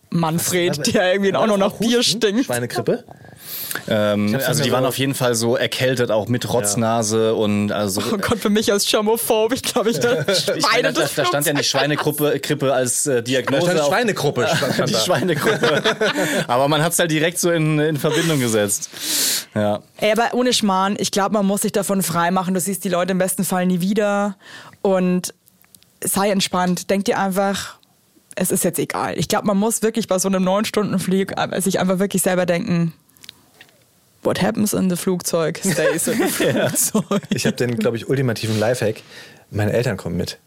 Manfred, der irgendwie auch noch nach Bier stinkt. Schweinegrippe? Ähm, also die waren auf jeden Fall so erkältet, auch mit Rotznase und also. Oh Gott, für mich als Germophob, ich glaube, ich da <laughs> Ich meine, da, da stand ja nicht Schweinegrippe Grippe als äh, Da Diagnose. stand auf- Schweinegruppe. stand <laughs> die da. Schweinegruppe. Aber man hat es halt direkt so in, in Verbindung gesetzt. Ja. Ey, aber ohne Schmarrn, ich glaube, man muss sich davon freimachen. Du siehst die Leute im besten Fall nie wieder. Und sei entspannt. Denk dir einfach, es ist jetzt egal. Ich glaube, man muss wirklich bei so einem neun Stunden Flug äh, sich einfach wirklich selber denken, what happens in the Flugzeug stays in the <laughs> <laughs> Flugzeug. Ich habe den, glaube ich, ultimativen Lifehack. Meine Eltern kommen mit.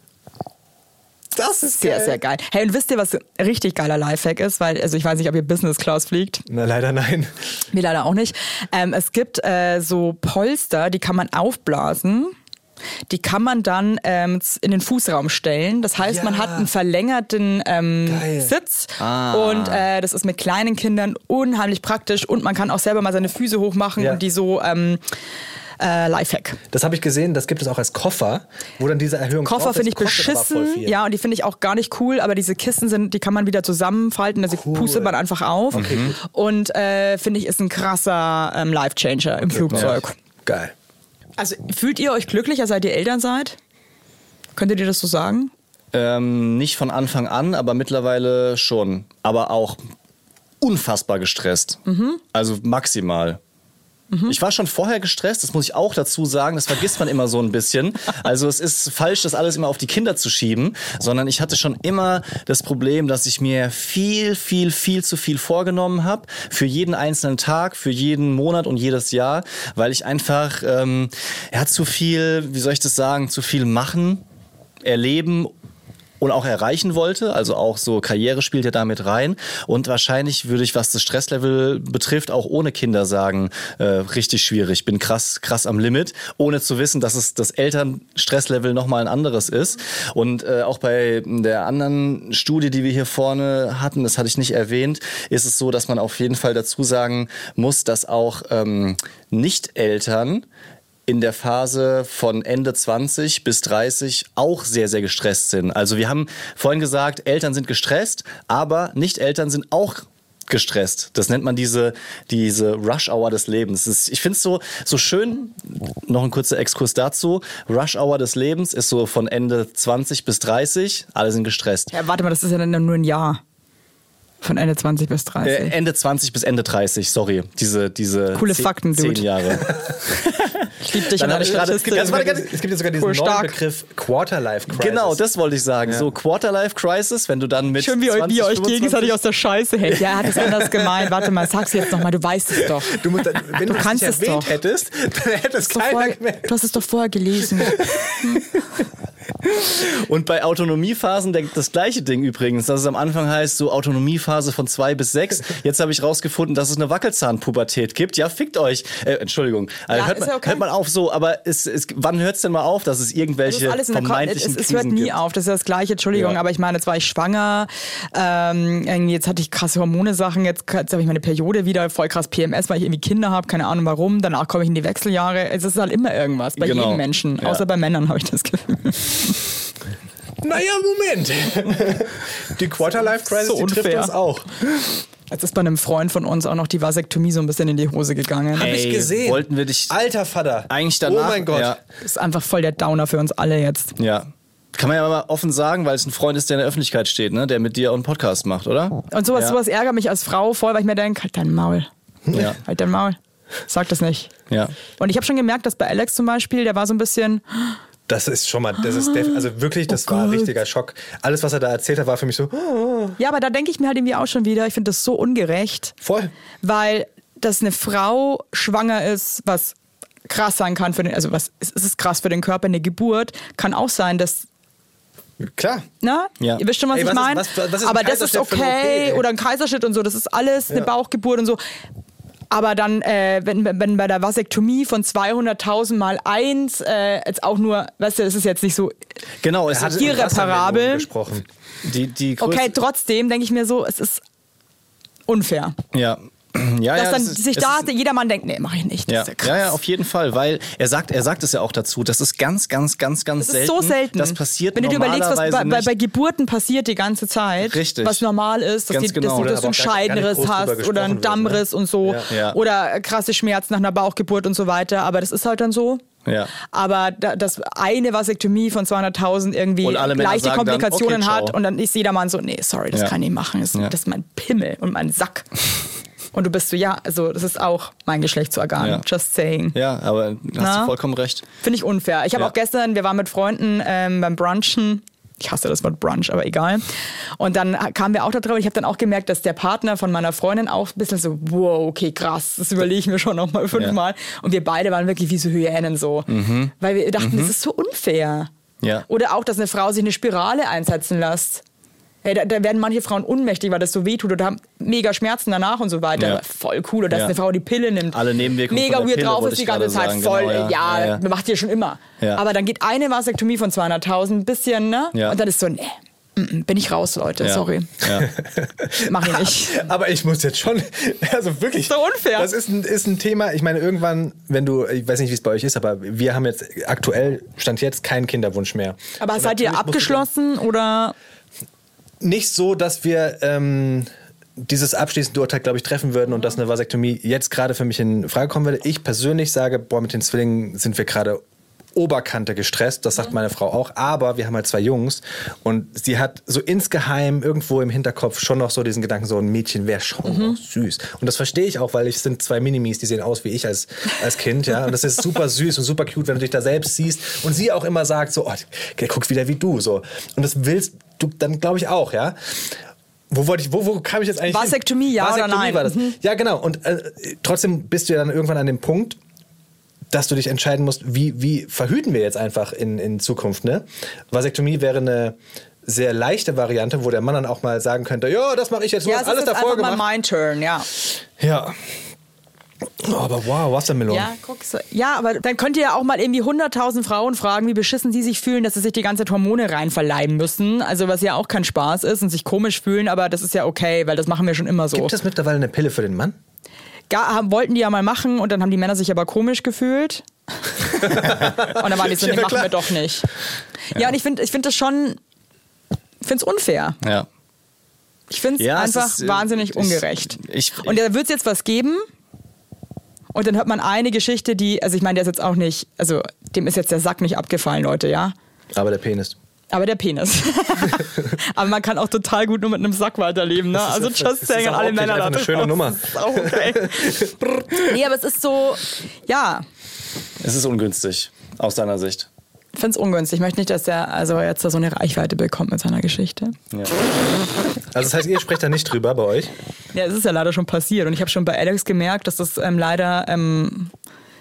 Das ist sehr, sehr geil. Hey, und wisst ihr, was ein richtig geiler Lifehack ist? Weil, also ich weiß nicht, ob ihr Business Class fliegt. Na, leider nein. Mir leider auch nicht. Ähm, es gibt äh, so Polster, die kann man aufblasen. Die kann man dann ähm, in den Fußraum stellen. Das heißt, Ja. man hat einen verlängerten ähm. Sitz. Und äh, das ist mit kleinen Kindern unheimlich praktisch. Und man kann auch selber mal seine Füße hochmachen Ja. und die so ähm, äh, Lifehack. Das habe ich gesehen, das gibt es auch als Koffer, wo dann diese Erhöhung Koffer finde ich beschissen. Ja, und die finde ich auch gar nicht cool, aber diese Kissen sind, die kann man wieder zusammenfalten, also Cool. pustet man einfach auf. Und äh, finde ich, ist ein krasser ähm, Life-Changer im Flugzeug. Geil. Also fühlt ihr euch glücklicher, seit ihr Eltern seid? Könntet ihr das so sagen? Ähm, nicht von Anfang an, aber mittlerweile schon. Aber auch unfassbar gestresst. Also maximal. Ich war schon vorher gestresst, das muss ich auch dazu sagen, das vergisst man immer so ein bisschen. Also es ist falsch, das alles immer auf die Kinder zu schieben, sondern ich hatte schon immer das Problem, dass ich mir viel, viel, viel zu viel vorgenommen habe für jeden einzelnen Tag, für jeden Monat und jedes Jahr, weil ich einfach ähm, ja, zu viel, wie soll ich das sagen, zu viel machen, erleben und auch erreichen wollte. Also auch so Karriere spielt ja damit rein. Und wahrscheinlich würde ich, was das Stresslevel betrifft, auch ohne Kinder sagen, äh, richtig schwierig. Bin krass, krass am Limit, ohne zu wissen, dass es das Elternstresslevel nochmal ein anderes ist. Und äh, auch bei der anderen Studie, die wir hier vorne hatten, das hatte ich nicht erwähnt, ist es so, dass man auf jeden Fall dazu sagen muss, dass auch ähm, Nicht-Eltern in der Phase von Ende 20 bis 30 auch sehr, sehr gestresst sind. Also wir haben vorhin gesagt, Eltern sind gestresst, aber Nicht-Eltern sind auch gestresst. Das nennt man diese, diese Rush-Hour des Lebens. Ist, ich finde es so, so schön, noch ein kurzer Exkurs dazu, Rush-Hour des Lebens ist so von Ende 20 bis 30, alle sind gestresst. Ja, warte mal, das ist ja dann nur ein Jahr. Von Ende 20 bis 30. Äh, Ende 20 bis Ende 30, sorry. Diese, diese Coole zehn, Fakten, zehn Dude. Jahre. <laughs> ich lieb dich Dann ich gerade- das war die ganze- Es gibt ja sogar diesen Cool, neuen stark. Begriff Quarterlife Crisis. Genau, das wollte ich sagen. So Quarterlife Crisis, wenn du dann mit Schön, wie, ihr- 20, wie ihr euch 25 gegenseitig aus der Scheiße hält. Ja, er hat es anders <laughs> gemeint. Warte mal, sag's jetzt nochmal, du weißt es doch. Du, musst, wenn du, kannst das es nicht erwähnt doch. hättest, dann hätte es Du keiner vorher- gemerkt. Du hast es doch vorher gelesen. <laughs> Und bei Autonomiephasen der, das gleiche Ding übrigens, dass es am Anfang heißt, so Autonomiephase von zwei bis sechs. Jetzt habe ich rausgefunden, dass es eine Wackelzahnpubertät gibt. Ja, fickt euch. Äh, Entschuldigung. Also Ja, hört, man, okay. hört man auf so, aber es, es, wann hört es denn mal auf, dass es Das irgendwelche Ko- vermeintlichen es, es hört Krisen nie gibt? auf, das ist das Gleiche, Entschuldigung, Ja. aber ich meine, jetzt war ich schwanger, ähm, irgendwie jetzt hatte ich krasse Hormone-Sachen, jetzt, jetzt habe ich meine Periode wieder, voll krass PMS, weil ich irgendwie Kinder habe, keine Ahnung warum, danach komme ich in die Wechseljahre, es ist halt immer irgendwas, bei Genau. jedem Menschen, Ja. außer bei Männern habe ich das Gefühl. <laughs> Naja, Moment. Die Quarterlife Crisis, So trifft unfair. uns auch. Jetzt ist bei einem Freund von uns auch noch die Vasektomie so ein bisschen in die Hose gegangen. Hab ich gesehen. wollten wir dich Alter Vater. eigentlich danach... Oh mein Gott. Ja, Das ist einfach voll der Downer für uns alle jetzt. ja. Kann man ja mal offen sagen, weil es ein Freund ist, der in der Öffentlichkeit steht, ne? der mit dir auch einen Podcast macht, oder? Und sowas, Ja. sowas ärgert mich als Frau voll, weil ich mir denke, halt dein Maul. Ja. Halt dein Maul. Sag das nicht. Ja. Und ich habe schon gemerkt, dass bei Alex zum Beispiel, der war so ein bisschen, Das ist schon mal, das ist def- also wirklich, das war ein richtiger Schock. Alles, was er da erzählt hat, war für mich so, oh, ja, aber da denke ich mir halt irgendwie auch schon wieder, ich finde das so ungerecht, voll. weil dass eine Frau schwanger ist, was krass sein kann für den, also was es ist krass für den Körper, eine Geburt, kann auch sein, dass Klar. Na? Ja. Ihr wisst schon, was Ey, ich was meine? Aber das ist eine okay. OP, ey? oder ein Kaiserschnitt und so, das ist alles eine Ja. Bauchgeburt und so. Aber dann, äh, wenn, wenn- bei der Vasektomie von 200.000 mal eins, äh, jetzt auch nur, weißt du, das ist jetzt nicht so, Genau, es hat irreparabel. Gesprochen. die, die okay, trotzdem denke ich mir so, es ist unfair. Ja. Ja, Dass ja, dann das ist- sich da ist- jedermann denkt, nee, mach ich nicht. Das Ja, ist ja ja, ja, auf jeden Fall, weil er sagt, er sagt es ja auch dazu, das ist ganz, ganz, ganz, ganz Das ist selten. so selten. Das passiert Wenn du dir überlegst, was bei, bei, bei Geburten passiert die ganze Zeit, Richtig. was normal ist, dass, die, genau. dass, du, dass du einen Scheidenriss hast oder einen wird, Dammriss ne? und so. Oder krasse Schmerzen nach einer Geburt und so weiter. Aber das ist halt dann so. Ja. Aber da, dass eine Vasektomie von 200.000 irgendwie leichte sagen dann, Komplikationen okay, hat und dann ist jedermann so, nee, sorry, das Ja. kann ich nicht machen. Das, Ja. das ist mein Pimmel und mein Sack. Und du bist so, ja, also das ist auch mein Geschlechtsorgan. Ja. Just saying. Ja, aber hast Na? du vollkommen recht. Finde ich unfair. Ich habe Ja. auch gestern, wir waren mit Freunden ähm, beim Brunchen. Ich hasse das Wort Brunch, aber egal. Und dann kamen wir auch da drauf. Ich habe dann auch gemerkt, dass der Partner von meiner Freundin auch ein bisschen so, wow, okay, krass, das überlege ich mir schon noch mal fünfmal. Und wir beide waren wirklich wie so Hyänen so. Weil wir dachten, das ist so unfair. Ja. Oder auch, dass eine Frau sich eine Spirale einsetzen lässt. Ey, da, da werden manche Frauen ohnmächtig, weil das so wehtut oder haben mega Schmerzen danach und so weiter. Ja. Voll cool. Oder dass Ja. eine Frau die Pille nimmt. Alle Nebenwirkungen Mega weird Pille, drauf ist die ganze Zeit. sagen. Voll, Genau, ja. ja, macht ihr schon immer. Aber dann geht eine Vasektomie von 200.000 ein bisschen, ne? Und dann ist so, mm, bin ich raus, Leute, sorry. <laughs> Mach ich nicht. <laughs> Aber ich muss jetzt schon, <laughs> also wirklich. So unfair. Das ist ein, ist ein Thema, ich meine, irgendwann, wenn du, ich weiß nicht, wie es bei euch ist, aber wir haben jetzt aktuell, stand jetzt keinen Kinderwunsch mehr. Aber Und seid ihr abgeschlossen oder? Nicht so, dass wir ähm, dieses abschließende Urteil, glaube ich, treffen würden und dass eine Vasektomie jetzt gerade für mich in Frage kommen würde. Ich persönlich sage, boah, mit den Zwillingen sind wir gerade Oberkante gestresst, das sagt meine Frau auch, aber wir haben halt zwei Jungs und sie hat so insgeheim irgendwo im Hinterkopf schon noch so diesen Gedanken, so ein Mädchen wäre schon noch süß. Und das verstehe ich auch, weil es sind zwei Minimis, die sehen aus wie ich als, als Kind, ja. Und das ist super süß und super cute, wenn du dich da selbst siehst und sie auch immer sagt so, oh, der guckt wieder wie du, so. Und das willst du dann, glaube ich, auch, ja. Wo wollte ich, wo, wo kam ich jetzt eigentlich? hin? Vasektomie, ja oder Vasektomie nein? War das. Mhm. Ja, genau. Und äh, trotzdem bist du ja dann irgendwann an dem Punkt, dass du dich entscheiden musst, wie, wie verhüten wir jetzt einfach in, in Zukunft. Ne? Vasektomie wäre eine sehr leichte Variante, wo der Mann dann auch mal sagen könnte, ja, das mache ich jetzt, du Ja, hast es alles ist jetzt davor einfach gemacht. mal mein Turn, ja. Ja. Oh, aber wow, Wassermelone. Ja, guck so. Ja, aber dann könnt ihr ja auch mal irgendwie 100.000 Frauen fragen, wie beschissen die sich fühlen, dass sie sich die ganze Zeit Hormone rein verleiben müssen. Also was ja auch kein Spaß ist und sich komisch fühlen, aber das ist ja okay, weil das machen wir schon immer so. Gibt es mittlerweile eine Pille für den Mann? Ga, haben, wollten die ja mal machen und dann haben die Männer sich aber komisch gefühlt. <laughs> Und dann waren die so, nee, Ja, machen wir doch nicht. Ja, und ich finde ich find das schon, ich finde es unfair. Ja. Ich finde es Ja, es einfach ist, äh, wahnsinnig ich- ungerecht. ich- und da wird es jetzt was geben. Und dann hört man eine Geschichte, die, also ich meine, der ist jetzt auch nicht, also dem ist jetzt der Sack nicht abgefallen, Leute, ja. Aber der Penis. Aber der Penis. <laughs> Aber man kann auch total gut nur mit einem Sack weiterleben, ne? Also das just saying an alle optisch Männer da eine schöne. Nummer. Ist auch okay. <laughs> nee, aber es ist so, ja, Es ist ungünstig, aus deiner Sicht. Ich finde es ungünstig. Ich möchte nicht, dass der also jetzt so eine Reichweite bekommt mit seiner Geschichte. Ja. Also das heißt, ihr sprecht da nicht drüber bei euch? Ja, es ist ja leider schon passiert. Und ich habe schon bei Alex gemerkt, dass das ähm, leider ähm,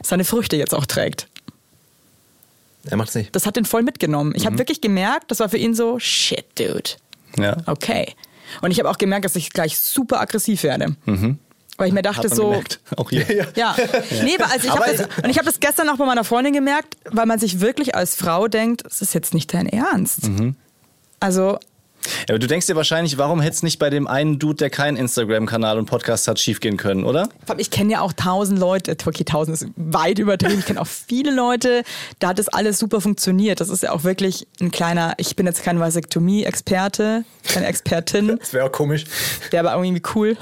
seine Früchte jetzt auch trägt. Er macht's nicht. Das hat ihn voll mitgenommen. Ich habe wirklich gemerkt, das war für ihn so, shit, dude. Ja. Okay. Und ich habe auch gemerkt, dass ich gleich super aggressiv werde. Weil ich mir dachte so, gemerkt. <laughs> Auch hier. ja, nee, weil also ich Aber- hab das, und ich habe das gestern auch bei meiner Freundin gemerkt, weil man sich wirklich als Frau denkt, das ist jetzt nicht dein Ernst. Also Ja, aber du denkst dir wahrscheinlich, warum hätte es nicht bei dem einen Dude, der keinen Instagram-Kanal und Podcast hat, schiefgehen können, oder? Ich kenne ja auch tausend Leute, okay, tausend ist weit übertrieben, ich kenne auch viele Leute, da hat das alles super funktioniert. Das ist ja auch wirklich ein kleiner, ich bin jetzt kein Vasektomie-Experte, keine Expertin, <laughs> Das wäre auch komisch. der aber irgendwie cool.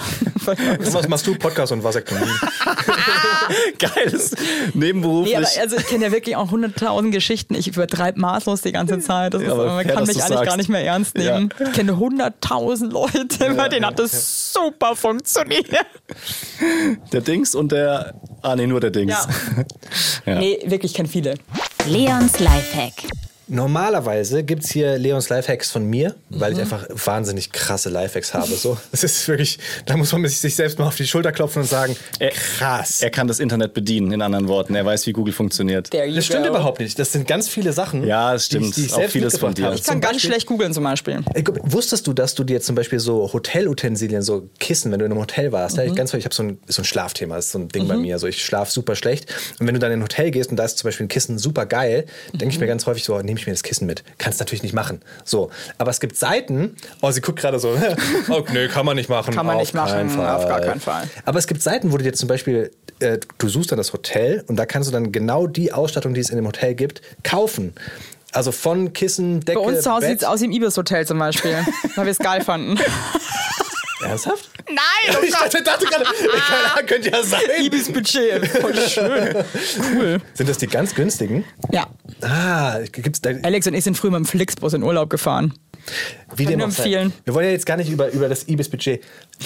<laughs> Was machst du? Podcast und Vasektomie. <laughs> Geiles Nee, Nebenberuflich. aber also ich kenne ja wirklich auch hunderttausend Geschichten. Ich übertreibe maßlos die ganze Zeit. Das ist, Ja, aber man fair, kann mich eigentlich gar sagst. nicht mehr ernst Ja. Ich kenne hunderttausend Leute, bei <laughs> denen hat das super funktioniert. der Dings und der. Ah, nee, nur der Dings. Ja. <laughs> Ja. Nee, wirklich, ich kenne viele. Leons Lifehack. Normalerweise gibt es hier Leons Lifehacks von mir, weil ich einfach wahnsinnig krasse Lifehacks habe. So, <laughs> das ist wirklich, da muss man sich selbst mal auf die Schulter klopfen und sagen, Er- krass. Er kann das Internet bedienen, in anderen Worten. Er weiß, wie Google funktioniert. Das stimmt go. überhaupt nicht. Das sind ganz viele Sachen. Ja, das die ich- stimmt. Die ich Auch vieles von dir. habe. Ich kann Zum ganz Beispiel- schlecht googeln zum Beispiel. Guck, wusstest du, dass du dir zum Beispiel so Hotelutensilien, so Kissen, wenn du in einem Hotel warst, hab ich ganz ich habe so ein, so ein Schlafthema, das ist so ein Ding bei mir. Also ich schlafe super schlecht. Und wenn du dann in ein Hotel gehst und da ist zum Beispiel ein Kissen super geil, denke ich mir ganz häufig so, nehme ich mir das Kissen mit. Kannst natürlich nicht machen. So. Aber es gibt Seiten, oh, sie guckt gerade so, <laughs> oh, nee, kann man nicht machen. Kann man auf nicht machen, Fall. auf gar keinen Fall. Aber es gibt Seiten, wo du dir zum Beispiel, äh, du suchst dann das Hotel und da kannst du dann genau die Ausstattung, die es in dem Hotel gibt, kaufen. Also von Kissen, Decke, Bei uns zu Hause sieht es aus wie im Ibis Hotel zum Beispiel, weil wir es geil fanden. <laughs> Ernsthaft? Nein, <laughs> Ich dachte, dachte gerade, <laughs> keine Ahnung, könnte ja sein. Ibis Budget, voll schön. Cool. Sind das die ganz günstigen? Ja, Ah, gibt's da, Alex und ich sind früher mit dem Flixbus in Urlaub gefahren. wie dem empfehlen. Wir wollen ja jetzt gar nicht über, über das Ibis-Budget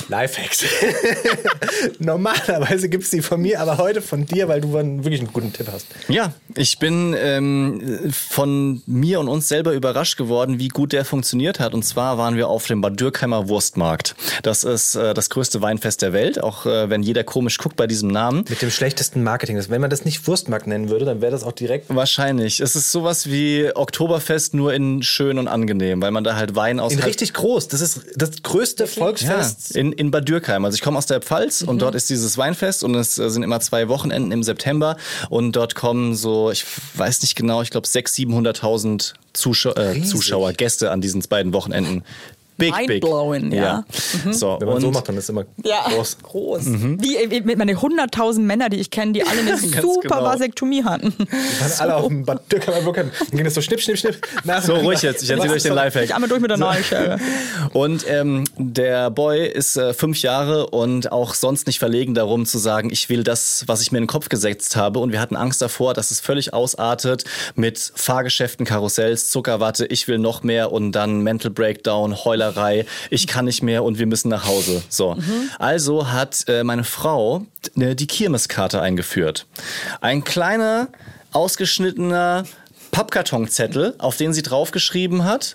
Lifehacks. <laughs> Normalerweise gibt es die von mir, aber heute von dir, weil du wirklich einen guten Tipp hast. Ja, ich bin ähm, von mir und uns selber überrascht geworden, wie gut der funktioniert hat. Und zwar waren wir auf dem Bad Dürkheimer Wurstmarkt. Das ist äh, das größte Weinfest der Welt, auch äh, wenn jeder komisch guckt bei diesem Namen. Mit dem schlechtesten Marketing. Wenn man das nicht Wurstmarkt nennen würde, dann wäre das auch direkt Wahrscheinlich. Es ist sowas wie Oktoberfest, nur in schön und angenehm, weil man da halt Wein aus in halt- richtig groß. Das ist das größte Ja, Volksfest. in, in Bad Dürkheim. Also ich komme aus der Pfalz und dort ist dieses Weinfest und es äh, sind immer zwei Wochenenden im September und dort kommen so, ich weiß nicht genau, ich glaube 600.000, 700.000 Zuschau äh. Zuschauer, Gäste an diesen beiden Wochenenden. Big, big. Mindblowing, ja. So, Wenn man und so macht, dann ist es immer Ja, groß. groß. Wie, wie mit meine 100.000 Männer, die ich kenne, die alle eine <laughs> super genau. Vasektomie hatten. Die waren <laughs> alle auf dem Bad. Dann ging das so schnipp, schnipp, schnipp. so ruhig jetzt, ich erzähle euch den Lifehack. Ich einmal durch mit der Nagelschere. <laughs> Und ähm, der Boy ist äh, fünf Jahre und auch sonst nicht verlegen darum zu sagen, ich will das, was ich mir in den Kopf gesetzt habe. Und wir hatten Angst davor, dass es völlig ausartet mit Fahrgeschäften, Karussells, Zuckerwatte, ich will noch mehr und dann Mental Breakdown, Heulerei, ich kann nicht mehr und wir müssen nach Hause. So. Also hat äh, meine Frau äh, die Kirmeskarte eingeführt. Ein kleiner, ausgeschnittener Pappkartonzettel, auf den sie draufgeschrieben hat,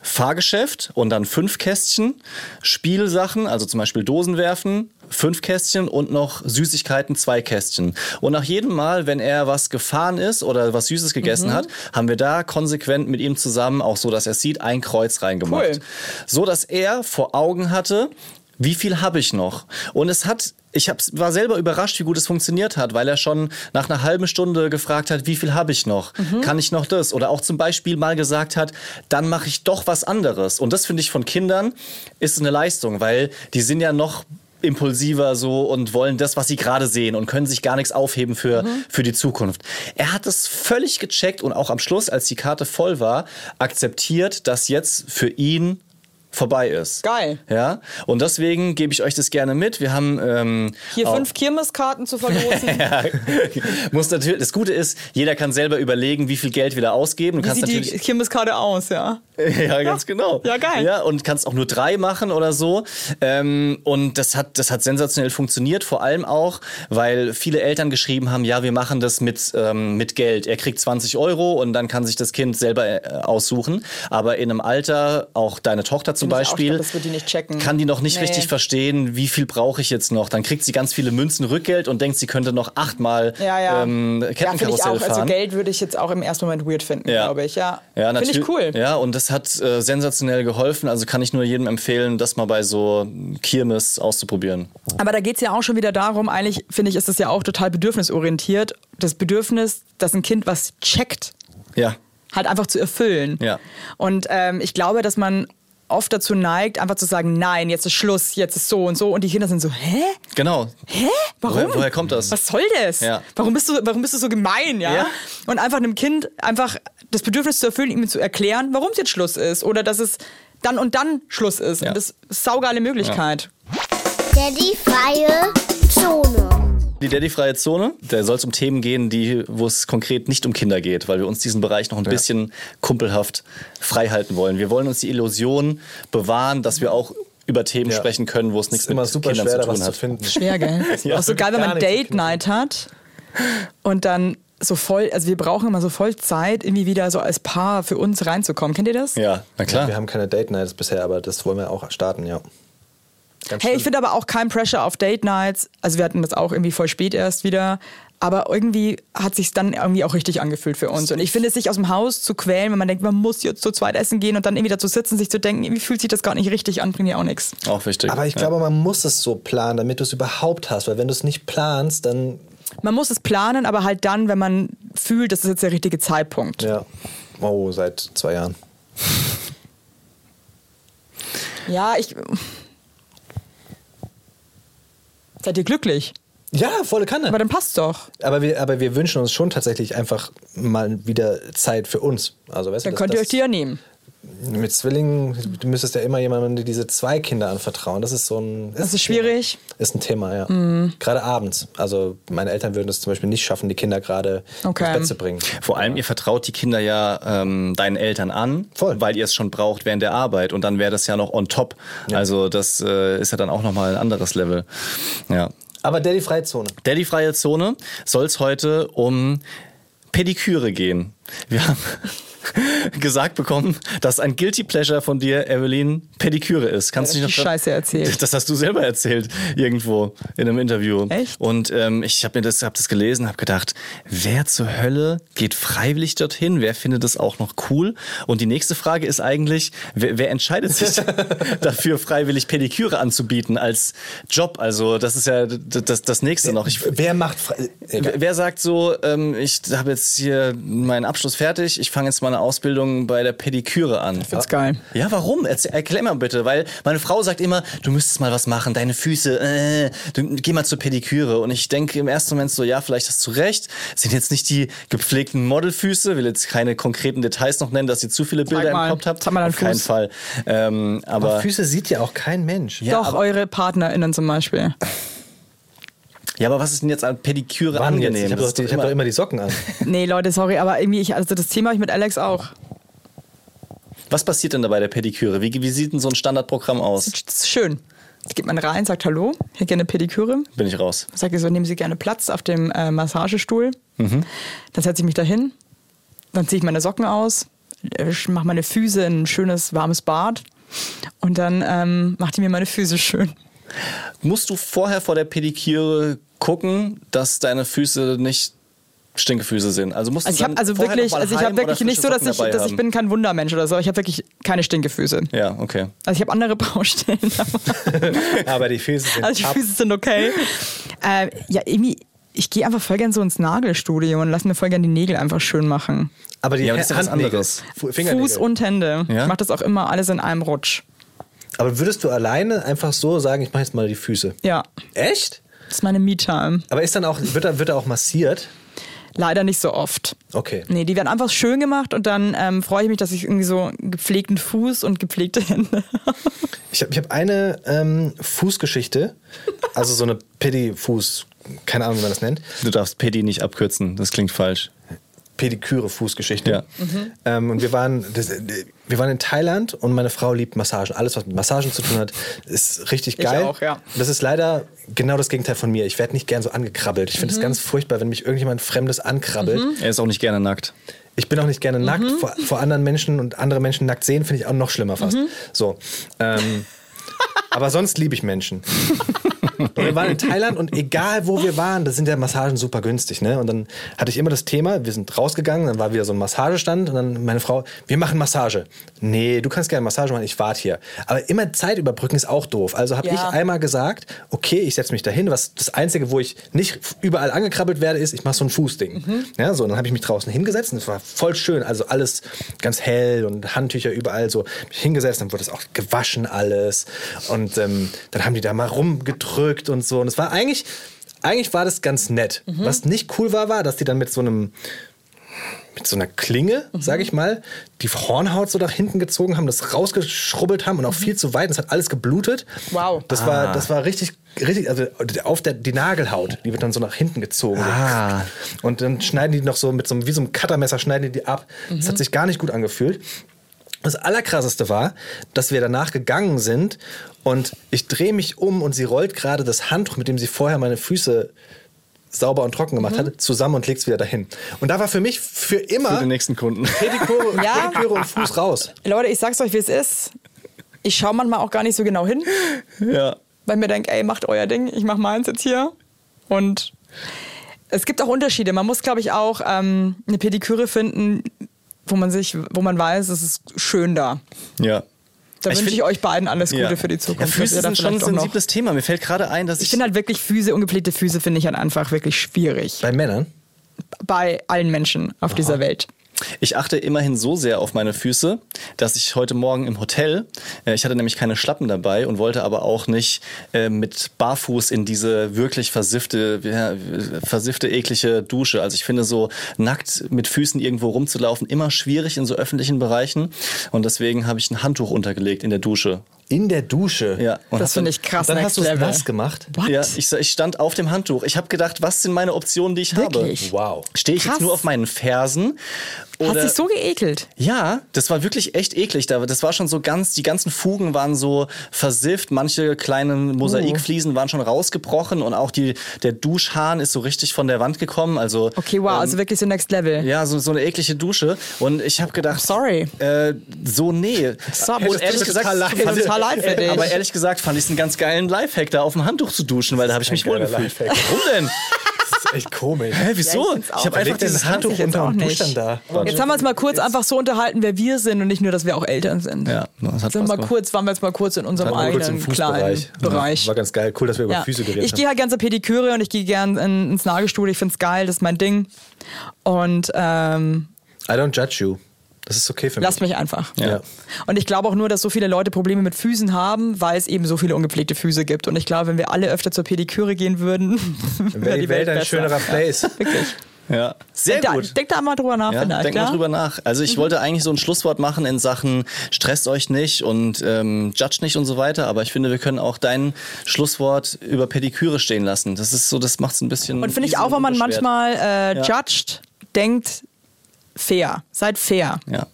Fahrgeschäft und dann fünf Kästchen, Spielsachen, also zum Beispiel Dosen werfen, fünf Kästchen und noch Süßigkeiten, zwei Kästchen. Und nach jedem Mal, wenn er was gefahren ist oder was Süßes gegessen hat, haben wir da konsequent mit ihm zusammen, auch so, dass er sieht, ein Kreuz reingemacht. Cool. So, dass er vor Augen hatte, wie viel habe ich noch? Und es hat, ich hab, war selber überrascht, wie gut es funktioniert hat, weil er schon nach einer halben Stunde gefragt hat, wie viel habe ich noch? Kann ich noch das? Oder auch zum Beispiel mal gesagt hat, dann mache ich doch was anderes. Und das finde ich von Kindern ist eine Leistung, weil die sind ja noch impulsiver so und wollen das, was sie gerade sehen und können sich gar nichts aufheben für, für die Zukunft. Er hat es völlig gecheckt und auch am Schluss, als die Karte voll war, akzeptiert, dass jetzt für ihn vorbei ist. Geil. Ja, und deswegen gebe ich euch das gerne mit. Wir haben ähm, Hier fünf Kirmeskarten zu verlosen. <laughs> ja, muss natürlich. Das Gute ist, jeder kann selber überlegen, wie viel Geld wir da ausgeben. Du Wie kannst sieht die natürlich Kirmeskarte aus, ja? <laughs> ja, ganz genau. Ja, geil. Ja, und kannst auch nur drei machen oder so. Ähm, und das hat, das hat sensationell funktioniert, vor allem auch, weil viele Eltern geschrieben haben, ja, wir machen das mit, ähm, mit Geld. Er kriegt 20 Euro und dann kann sich das Kind selber äh, aussuchen. Aber in einem Alter, auch deine Tochter zum Beispiel, glaub, die nicht checken. kann die noch nicht Nee. richtig verstehen, wie viel brauche ich jetzt noch. Dann kriegt sie ganz viele Münzen Rückgeld und denkt, sie könnte noch achtmal Ja, ja. ähm, ja, finde ich Kettenkarussell auch. fahren. Also Geld würde ich jetzt auch im ersten Moment weird finden, Ja. glaube ich. Ja, Ja, finde ich cool. Ja, und das hat äh, sensationell geholfen. Also kann ich nur jedem empfehlen, das mal bei so Kirmes auszuprobieren. Aber da geht es ja auch schon wieder darum, eigentlich finde ich, ist das ja auch total bedürfnisorientiert. Das Bedürfnis, dass ein Kind was checkt, Ja. halt einfach zu erfüllen. Ja. Und ähm, ich glaube, dass man oft dazu neigt, einfach zu sagen, nein, jetzt ist Schluss, jetzt ist so und so. Und die Kinder sind so, hä? Genau. Hä? Warum? Woher- woher kommt das? Was soll das? Ja. Warum, bist du, warum bist du so gemein, ja? Ja. Und einfach einem Kind einfach das Bedürfnis zu erfüllen, ihm zu erklären, warum es jetzt Schluss ist. Oder dass es dann und dann Schluss ist. Ja. Und das ist eine saugeile Möglichkeit. Daddy freie Zone. Die Daddy-freie Zone, da soll es um Themen gehen, die, wo es konkret nicht um Kinder geht, weil wir uns diesen Bereich noch ein bisschen kumpelhaft frei halten wollen. Wir wollen uns die Illusion bewahren, dass wir auch über Themen Ja. sprechen können, wo es nichts ist immer mit super Kindern schwer, da zu was tun zu hat. finden. Schwer, gell? <laughs> Ja, auch so geil, wenn man nichts zu Date Night hat und dann so voll, also wir brauchen immer so voll Zeit, irgendwie wieder so als Paar für uns reinzukommen. Kennt ihr das? Ja, na klar. Wir haben keine Date Nights bisher, aber das wollen wir auch starten, ja. Ganz Hey, schlimm. ich finde aber auch kein Pressure auf Date Nights. Also wir hatten das auch irgendwie voll spät erst wieder. Aber irgendwie hat sich dann irgendwie auch richtig angefühlt für uns. Und ich finde es sich aus dem Haus zu quälen, wenn man denkt, man muss jetzt zu zweit essen gehen und dann irgendwie dazu sitzen, sich zu denken, irgendwie fühlt sich das gar nicht richtig an, bringt ja auch nichts. Auch wichtig. Aber ich ja. glaube, man muss es so planen, damit du es überhaupt hast. Weil wenn du es nicht planst, dann Man muss es planen, aber halt dann, wenn man fühlt, das ist jetzt der richtige Zeitpunkt. ja. Oh, seit zwei Jahren. Ja, ich. Seid ihr glücklich? Ja, volle Kanne. Aber dann passt doch. Aber wir, aber wir wünschen uns schon tatsächlich einfach mal wieder Zeit für uns. Also, weißt Dann du, könnt ihr das, euch die ja nehmen. Mit Zwillingen, du müsstest ja immer jemandem diese zwei Kinder anvertrauen. Das ist so ein. Das ist ein schwierig. Mhm. Thema. Ist ein Thema, ja. Gerade abends. Also, meine Eltern würden es zum Beispiel nicht schaffen, die Kinder gerade Okay. ins Bett zu bringen. Vor allem, ihr vertraut die Kinder ja ähm, deinen Eltern an, Voll. weil ihr es schon braucht während der Arbeit. Und dann wäre das ja noch on top. Also das äh, ist ja dann auch nochmal ein anderes Level. Ja. Aber Daddy Freizone. Daddy-freie Zone soll es heute um Pediküre gehen. Wir haben <laughs> gesagt bekommen, dass ein Guilty Pleasure von dir, Evelyn, Pediküre ist. Kannst du Ja, die noch Scheiße erzählt. Das hast du selber erzählt irgendwo in einem Interview. Echt? Und ähm, ich habe mir das, hab das gelesen, habe gedacht, wer zur Hölle geht freiwillig dorthin? Wer findet das auch noch cool? Und die nächste Frage ist eigentlich, wer, wer entscheidet sich <laughs> dafür, freiwillig Pediküre anzubieten als Job? Also das ist ja das, das nächste noch. Ich, Wer macht. Wer wer sagt so, ähm, ich habe jetzt hier meinen Abschluss fertig, ich fange jetzt mal eine Ausbildung bei der Pediküre an? Find's geil. Ja, warum? Erzähl, erklär mal bitte, weil meine Frau sagt immer, du müsstest mal was machen, deine Füße, äh, du, geh mal zur Pediküre. Und ich denke im ersten Moment so, ja, vielleicht hast du recht. Sind jetzt nicht die gepflegten Modelfüße, will jetzt keine konkreten Details noch nennen, dass ihr zu viele Bilder mal. im Kopf habt. Zeig mal Auf keinen Fuß. Fall. Ähm, aber Aber Füße sieht ja auch kein Mensch. Ja, Doch, aber- eure PartnerInnen zum Beispiel. Ja, aber was ist denn jetzt an Pediküre Wann jetzt? angenehm? Ich habe Das doch, ich hab doch immer die Socken an. <laughs> Nee, Leute, sorry, aber irgendwie, ich, also das Thema habe ich mit Alex auch. Was passiert denn da bei der Pediküre? Wie, wie sieht denn so ein Standardprogramm aus? Das ist schön. Jetzt geht man rein, sagt Hallo, ich hätte gerne eine Pediküre. Bin ich raus. Sagt ihr so, nehmen Sie gerne Platz auf dem äh, Massagestuhl. Dann setze ich mich dahin, dann ziehe ich meine Socken aus, äh, mache meine Füße in ein schönes, warmes Bad und dann ähm, macht die mir meine Füße schön. Musst du vorher vor der Pediküre gucken, dass deine Füße nicht Stinkefüße sind? Also musst Also ich du habe also wirklich, also ich habe wirklich nicht so, dass ich, dass ich bin kein Wundermensch oder so. Ich habe wirklich keine Stinkefüße. Ja, okay. Also ich habe andere <laughs> Baustellen. aber- <laughs> Aber die Füße sind Also die ab. Füße sind okay. äh, ja, irgendwie, ich gehe einfach voll gern so ins Nagelstudio und lass mir voll gern die Nägel einfach schön machen. Aber die Ja, aber das ist ja was Handnägel, anderes. Fuß und Hände. Ja? Ich mache das auch immer alles in einem Rutsch. Aber würdest du alleine einfach so sagen, ich mache jetzt mal die Füße? Ja, Echt? das ist meine Me-Time. Aber ist dann auch, wird er, wird er auch massiert? Leider nicht so oft. Okay. Nee, die werden einfach schön gemacht und dann ähm, freue ich mich, dass ich irgendwie so einen gepflegten Fuß und gepflegte Hände <laughs> habe. Ich habe ich hab eine ähm, Fußgeschichte, <laughs> also so eine Pedi-Fuß, keine Ahnung, wie man das nennt. Du darfst Pedi nicht abkürzen, das klingt falsch. Pediküre-Fußgeschichte. Ja. Ähm, und wir waren, das, wir waren in Thailand und meine Frau liebt Massagen. Alles, was mit Massagen zu tun hat, ist richtig Ich geil. auch, ja. Das ist leider genau das Gegenteil von mir. Ich werde nicht gern so angekrabbelt. Ich finde es ganz furchtbar, wenn mich irgendjemand Fremdes ankrabbelt. Er ist auch nicht gerne nackt. Ich bin auch nicht gerne nackt. Vor, vor anderen Menschen und andere Menschen nackt sehen, finde ich auch noch schlimmer fast. So. Ähm, <laughs> aber sonst liebe ich Menschen. <laughs> Und wir waren in Thailand und egal wo wir waren, da sind ja Massagen super günstig. Ne? Und dann hatte ich immer das Thema, wir sind rausgegangen, dann war wieder so ein Massagestand und dann meine Frau, wir machen Massage. Nee, du kannst gerne Massage machen, ich warte hier. Aber immer Zeit überbrücken ist auch doof. Also habe Ja. ich einmal gesagt, okay, ich setze mich dahin. Was das Einzige, wo ich nicht überall angekrabbelt werde, ist, ich mache so ein Fußding. Ja, so, dann habe ich mich draußen hingesetzt und es war voll schön. Also alles ganz hell und Handtücher überall so. Hingesetzt, dann wurde es auch gewaschen alles. Und ähm, dann haben die da mal rumgedrückt und so. Und es war eigentlich, eigentlich war das ganz nett. Was nicht cool war, war, dass die dann mit so einem mit so einer Klinge, sage ich mal, die Hornhaut so nach hinten gezogen haben, das rausgeschrubbelt haben und auch viel zu weit. Das hat alles geblutet. Wow. Das war, das war richtig, richtig, also auf der die Nagelhaut, die wird dann so nach hinten gezogen. Ah. Und dann schneiden die noch so mit so einem, wie so einem Cuttermesser schneiden die die ab. Das hat sich gar nicht gut angefühlt. Das Allerkrasseste war, dass wir danach gegangen sind und ich drehe mich um und sie rollt gerade das Handtuch, mit dem sie vorher meine Füße sauber und trocken gemacht hat, zusammen und legt es wieder dahin. Und da war für mich für immer Für den nächsten Kunden. Pediküre, <laughs> Ja. Pediküre und Fuß raus. Leute, ich sag's euch, wie es ist. Ich schaue manchmal auch gar nicht so genau hin, ja. weil mir denke, ey, macht euer Ding, ich mach meins jetzt hier. Und es gibt auch Unterschiede. Man muss, glaube ich, auch ähm, eine Pediküre finden, wo man sich, wo man weiß, es ist schön da. Ja. Da Ich wünsche find- ich euch beiden alles Gute Ja. für die Zukunft. Ja, Füße sind schon ein sensibles Thema. Mir fällt gerade ein, dass ich. Ich finde halt wirklich Füße, ungepflegte Füße finde ich halt einfach wirklich schwierig. Bei Männern? Bei allen Menschen auf dieser Welt. Ich achte immerhin so sehr auf meine Füße, dass ich heute Morgen im Hotel, äh, ich hatte nämlich keine Schlappen dabei und wollte aber auch nicht äh, mit Barfuß in diese wirklich versiffte, ja, versiffte, eklige Dusche. Also ich finde so nackt mit Füßen irgendwo rumzulaufen immer schwierig in so öffentlichen Bereichen und deswegen habe ich ein Handtuch untergelegt in der Dusche. In der Dusche? Ja, und Das finde ich krass Dann hast du nass gemacht? What? Ja, ich, ich stand auf dem Handtuch. Ich habe gedacht, was sind meine Optionen, die ich Wirklich? habe? Wow. Stehe ich Krass. jetzt nur auf meinen Fersen? Hat Oder sich so geekelt. ja, das war wirklich echt eklig. Da- Das war schon so ganz, die ganzen Fugen waren so versifft. Manche kleinen Mosaikfliesen waren schon rausgebrochen und auch die, der Duschhahn ist so richtig von der Wand gekommen. Also, Okay, wow, also wirklich so next level. ja, so, so eine eklige Dusche. Und ich habe gedacht, Sorry. Äh, so, nee. So, und ehrlich gesagt, total Total leid für dich. aber ehrlich gesagt fand ich es einen ganz geilen Lifehack, da auf dem Handtuch zu duschen, weil da habe ich mich wohl gefühlt. Warum denn? Das ist echt komisch. Hä, wieso? Ja, ich ich habe einfach dieses das Handtuch unter nicht. duscht dann da? Jetzt haben wir uns mal kurz einfach so unterhalten, wer wir sind und nicht nur, dass wir auch Eltern sind. Ja, das hat sind mal kurz, waren wir jetzt mal kurz in unserem eigenen kleinen. Bereich. War ganz geil. Cool, dass wir über Ja. Füße geredet Ich gehe haben. halt gerne zur Pediküre und ich gehe gern in, ins Nagelstudio. Ich finde es geil, das ist mein Ding. Und ähm, I don't judge you. Das ist okay für mich. lasst mich einfach. Ja. Und ich glaube auch nur, dass so viele Leute Probleme mit Füßen haben, weil es eben so viele ungepflegte Füße gibt. Und ich glaube, wenn wir alle öfter zur Pediküre gehen würden, <laughs> Wäre die Welt ein besser. schönerer Place. Wirklich. Ja, sehr Denk da, gut. denk da mal drüber nach, Ja, denk mal ja? drüber nach. Also ich wollte eigentlich so ein Schlusswort machen in Sachen stresst euch nicht und ähm, judge nicht und so weiter, aber ich finde, wir können auch dein Schlusswort über Pediküre stehen lassen. Das ist so, das macht es ein bisschen. Und finde ich auch, wenn man manchmal äh, Ja. judged, denkt fair. Seid fair. Ja.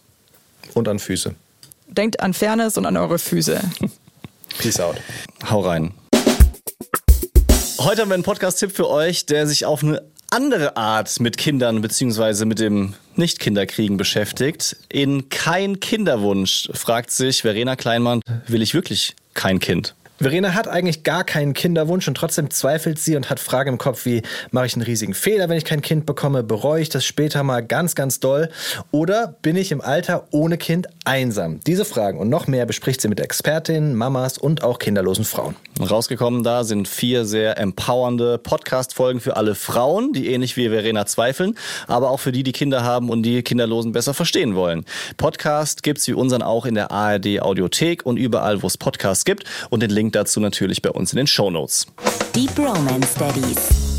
Und an Füße. Denkt an Fairness und an eure Füße. <laughs> Peace out. Hau rein. Heute haben wir einen Podcast-Tipp für euch, der sich auf eine andere Art mit Kindern bzw. mit dem Nicht-Kinderkriegen beschäftigt. In Kein Kinderwunsch fragt sich Verena Kleinmann, will ich wirklich kein Kind? Verena hat eigentlich gar keinen Kinderwunsch und trotzdem zweifelt sie und hat Fragen im Kopf wie, mache ich einen riesigen Fehler, wenn ich kein Kind bekomme? Bereue ich das später mal ganz, ganz doll? Oder bin ich im Alter ohne Kind einsam? Diese Fragen und noch mehr bespricht sie mit Expertinnen, Mamas und auch kinderlosen Frauen. Rausgekommen da sind vier sehr empowernde Podcast-Folgen für alle Frauen, die ähnlich wie Verena zweifeln, aber auch für die, die Kinder haben und die Kinderlosen besser verstehen wollen. Podcast gibt's wie unseren auch in der ARD Audiothek und überall, wo es Podcasts gibt und den Link dazu natürlich bei uns in den Show Notes. Die Bromance Daddies.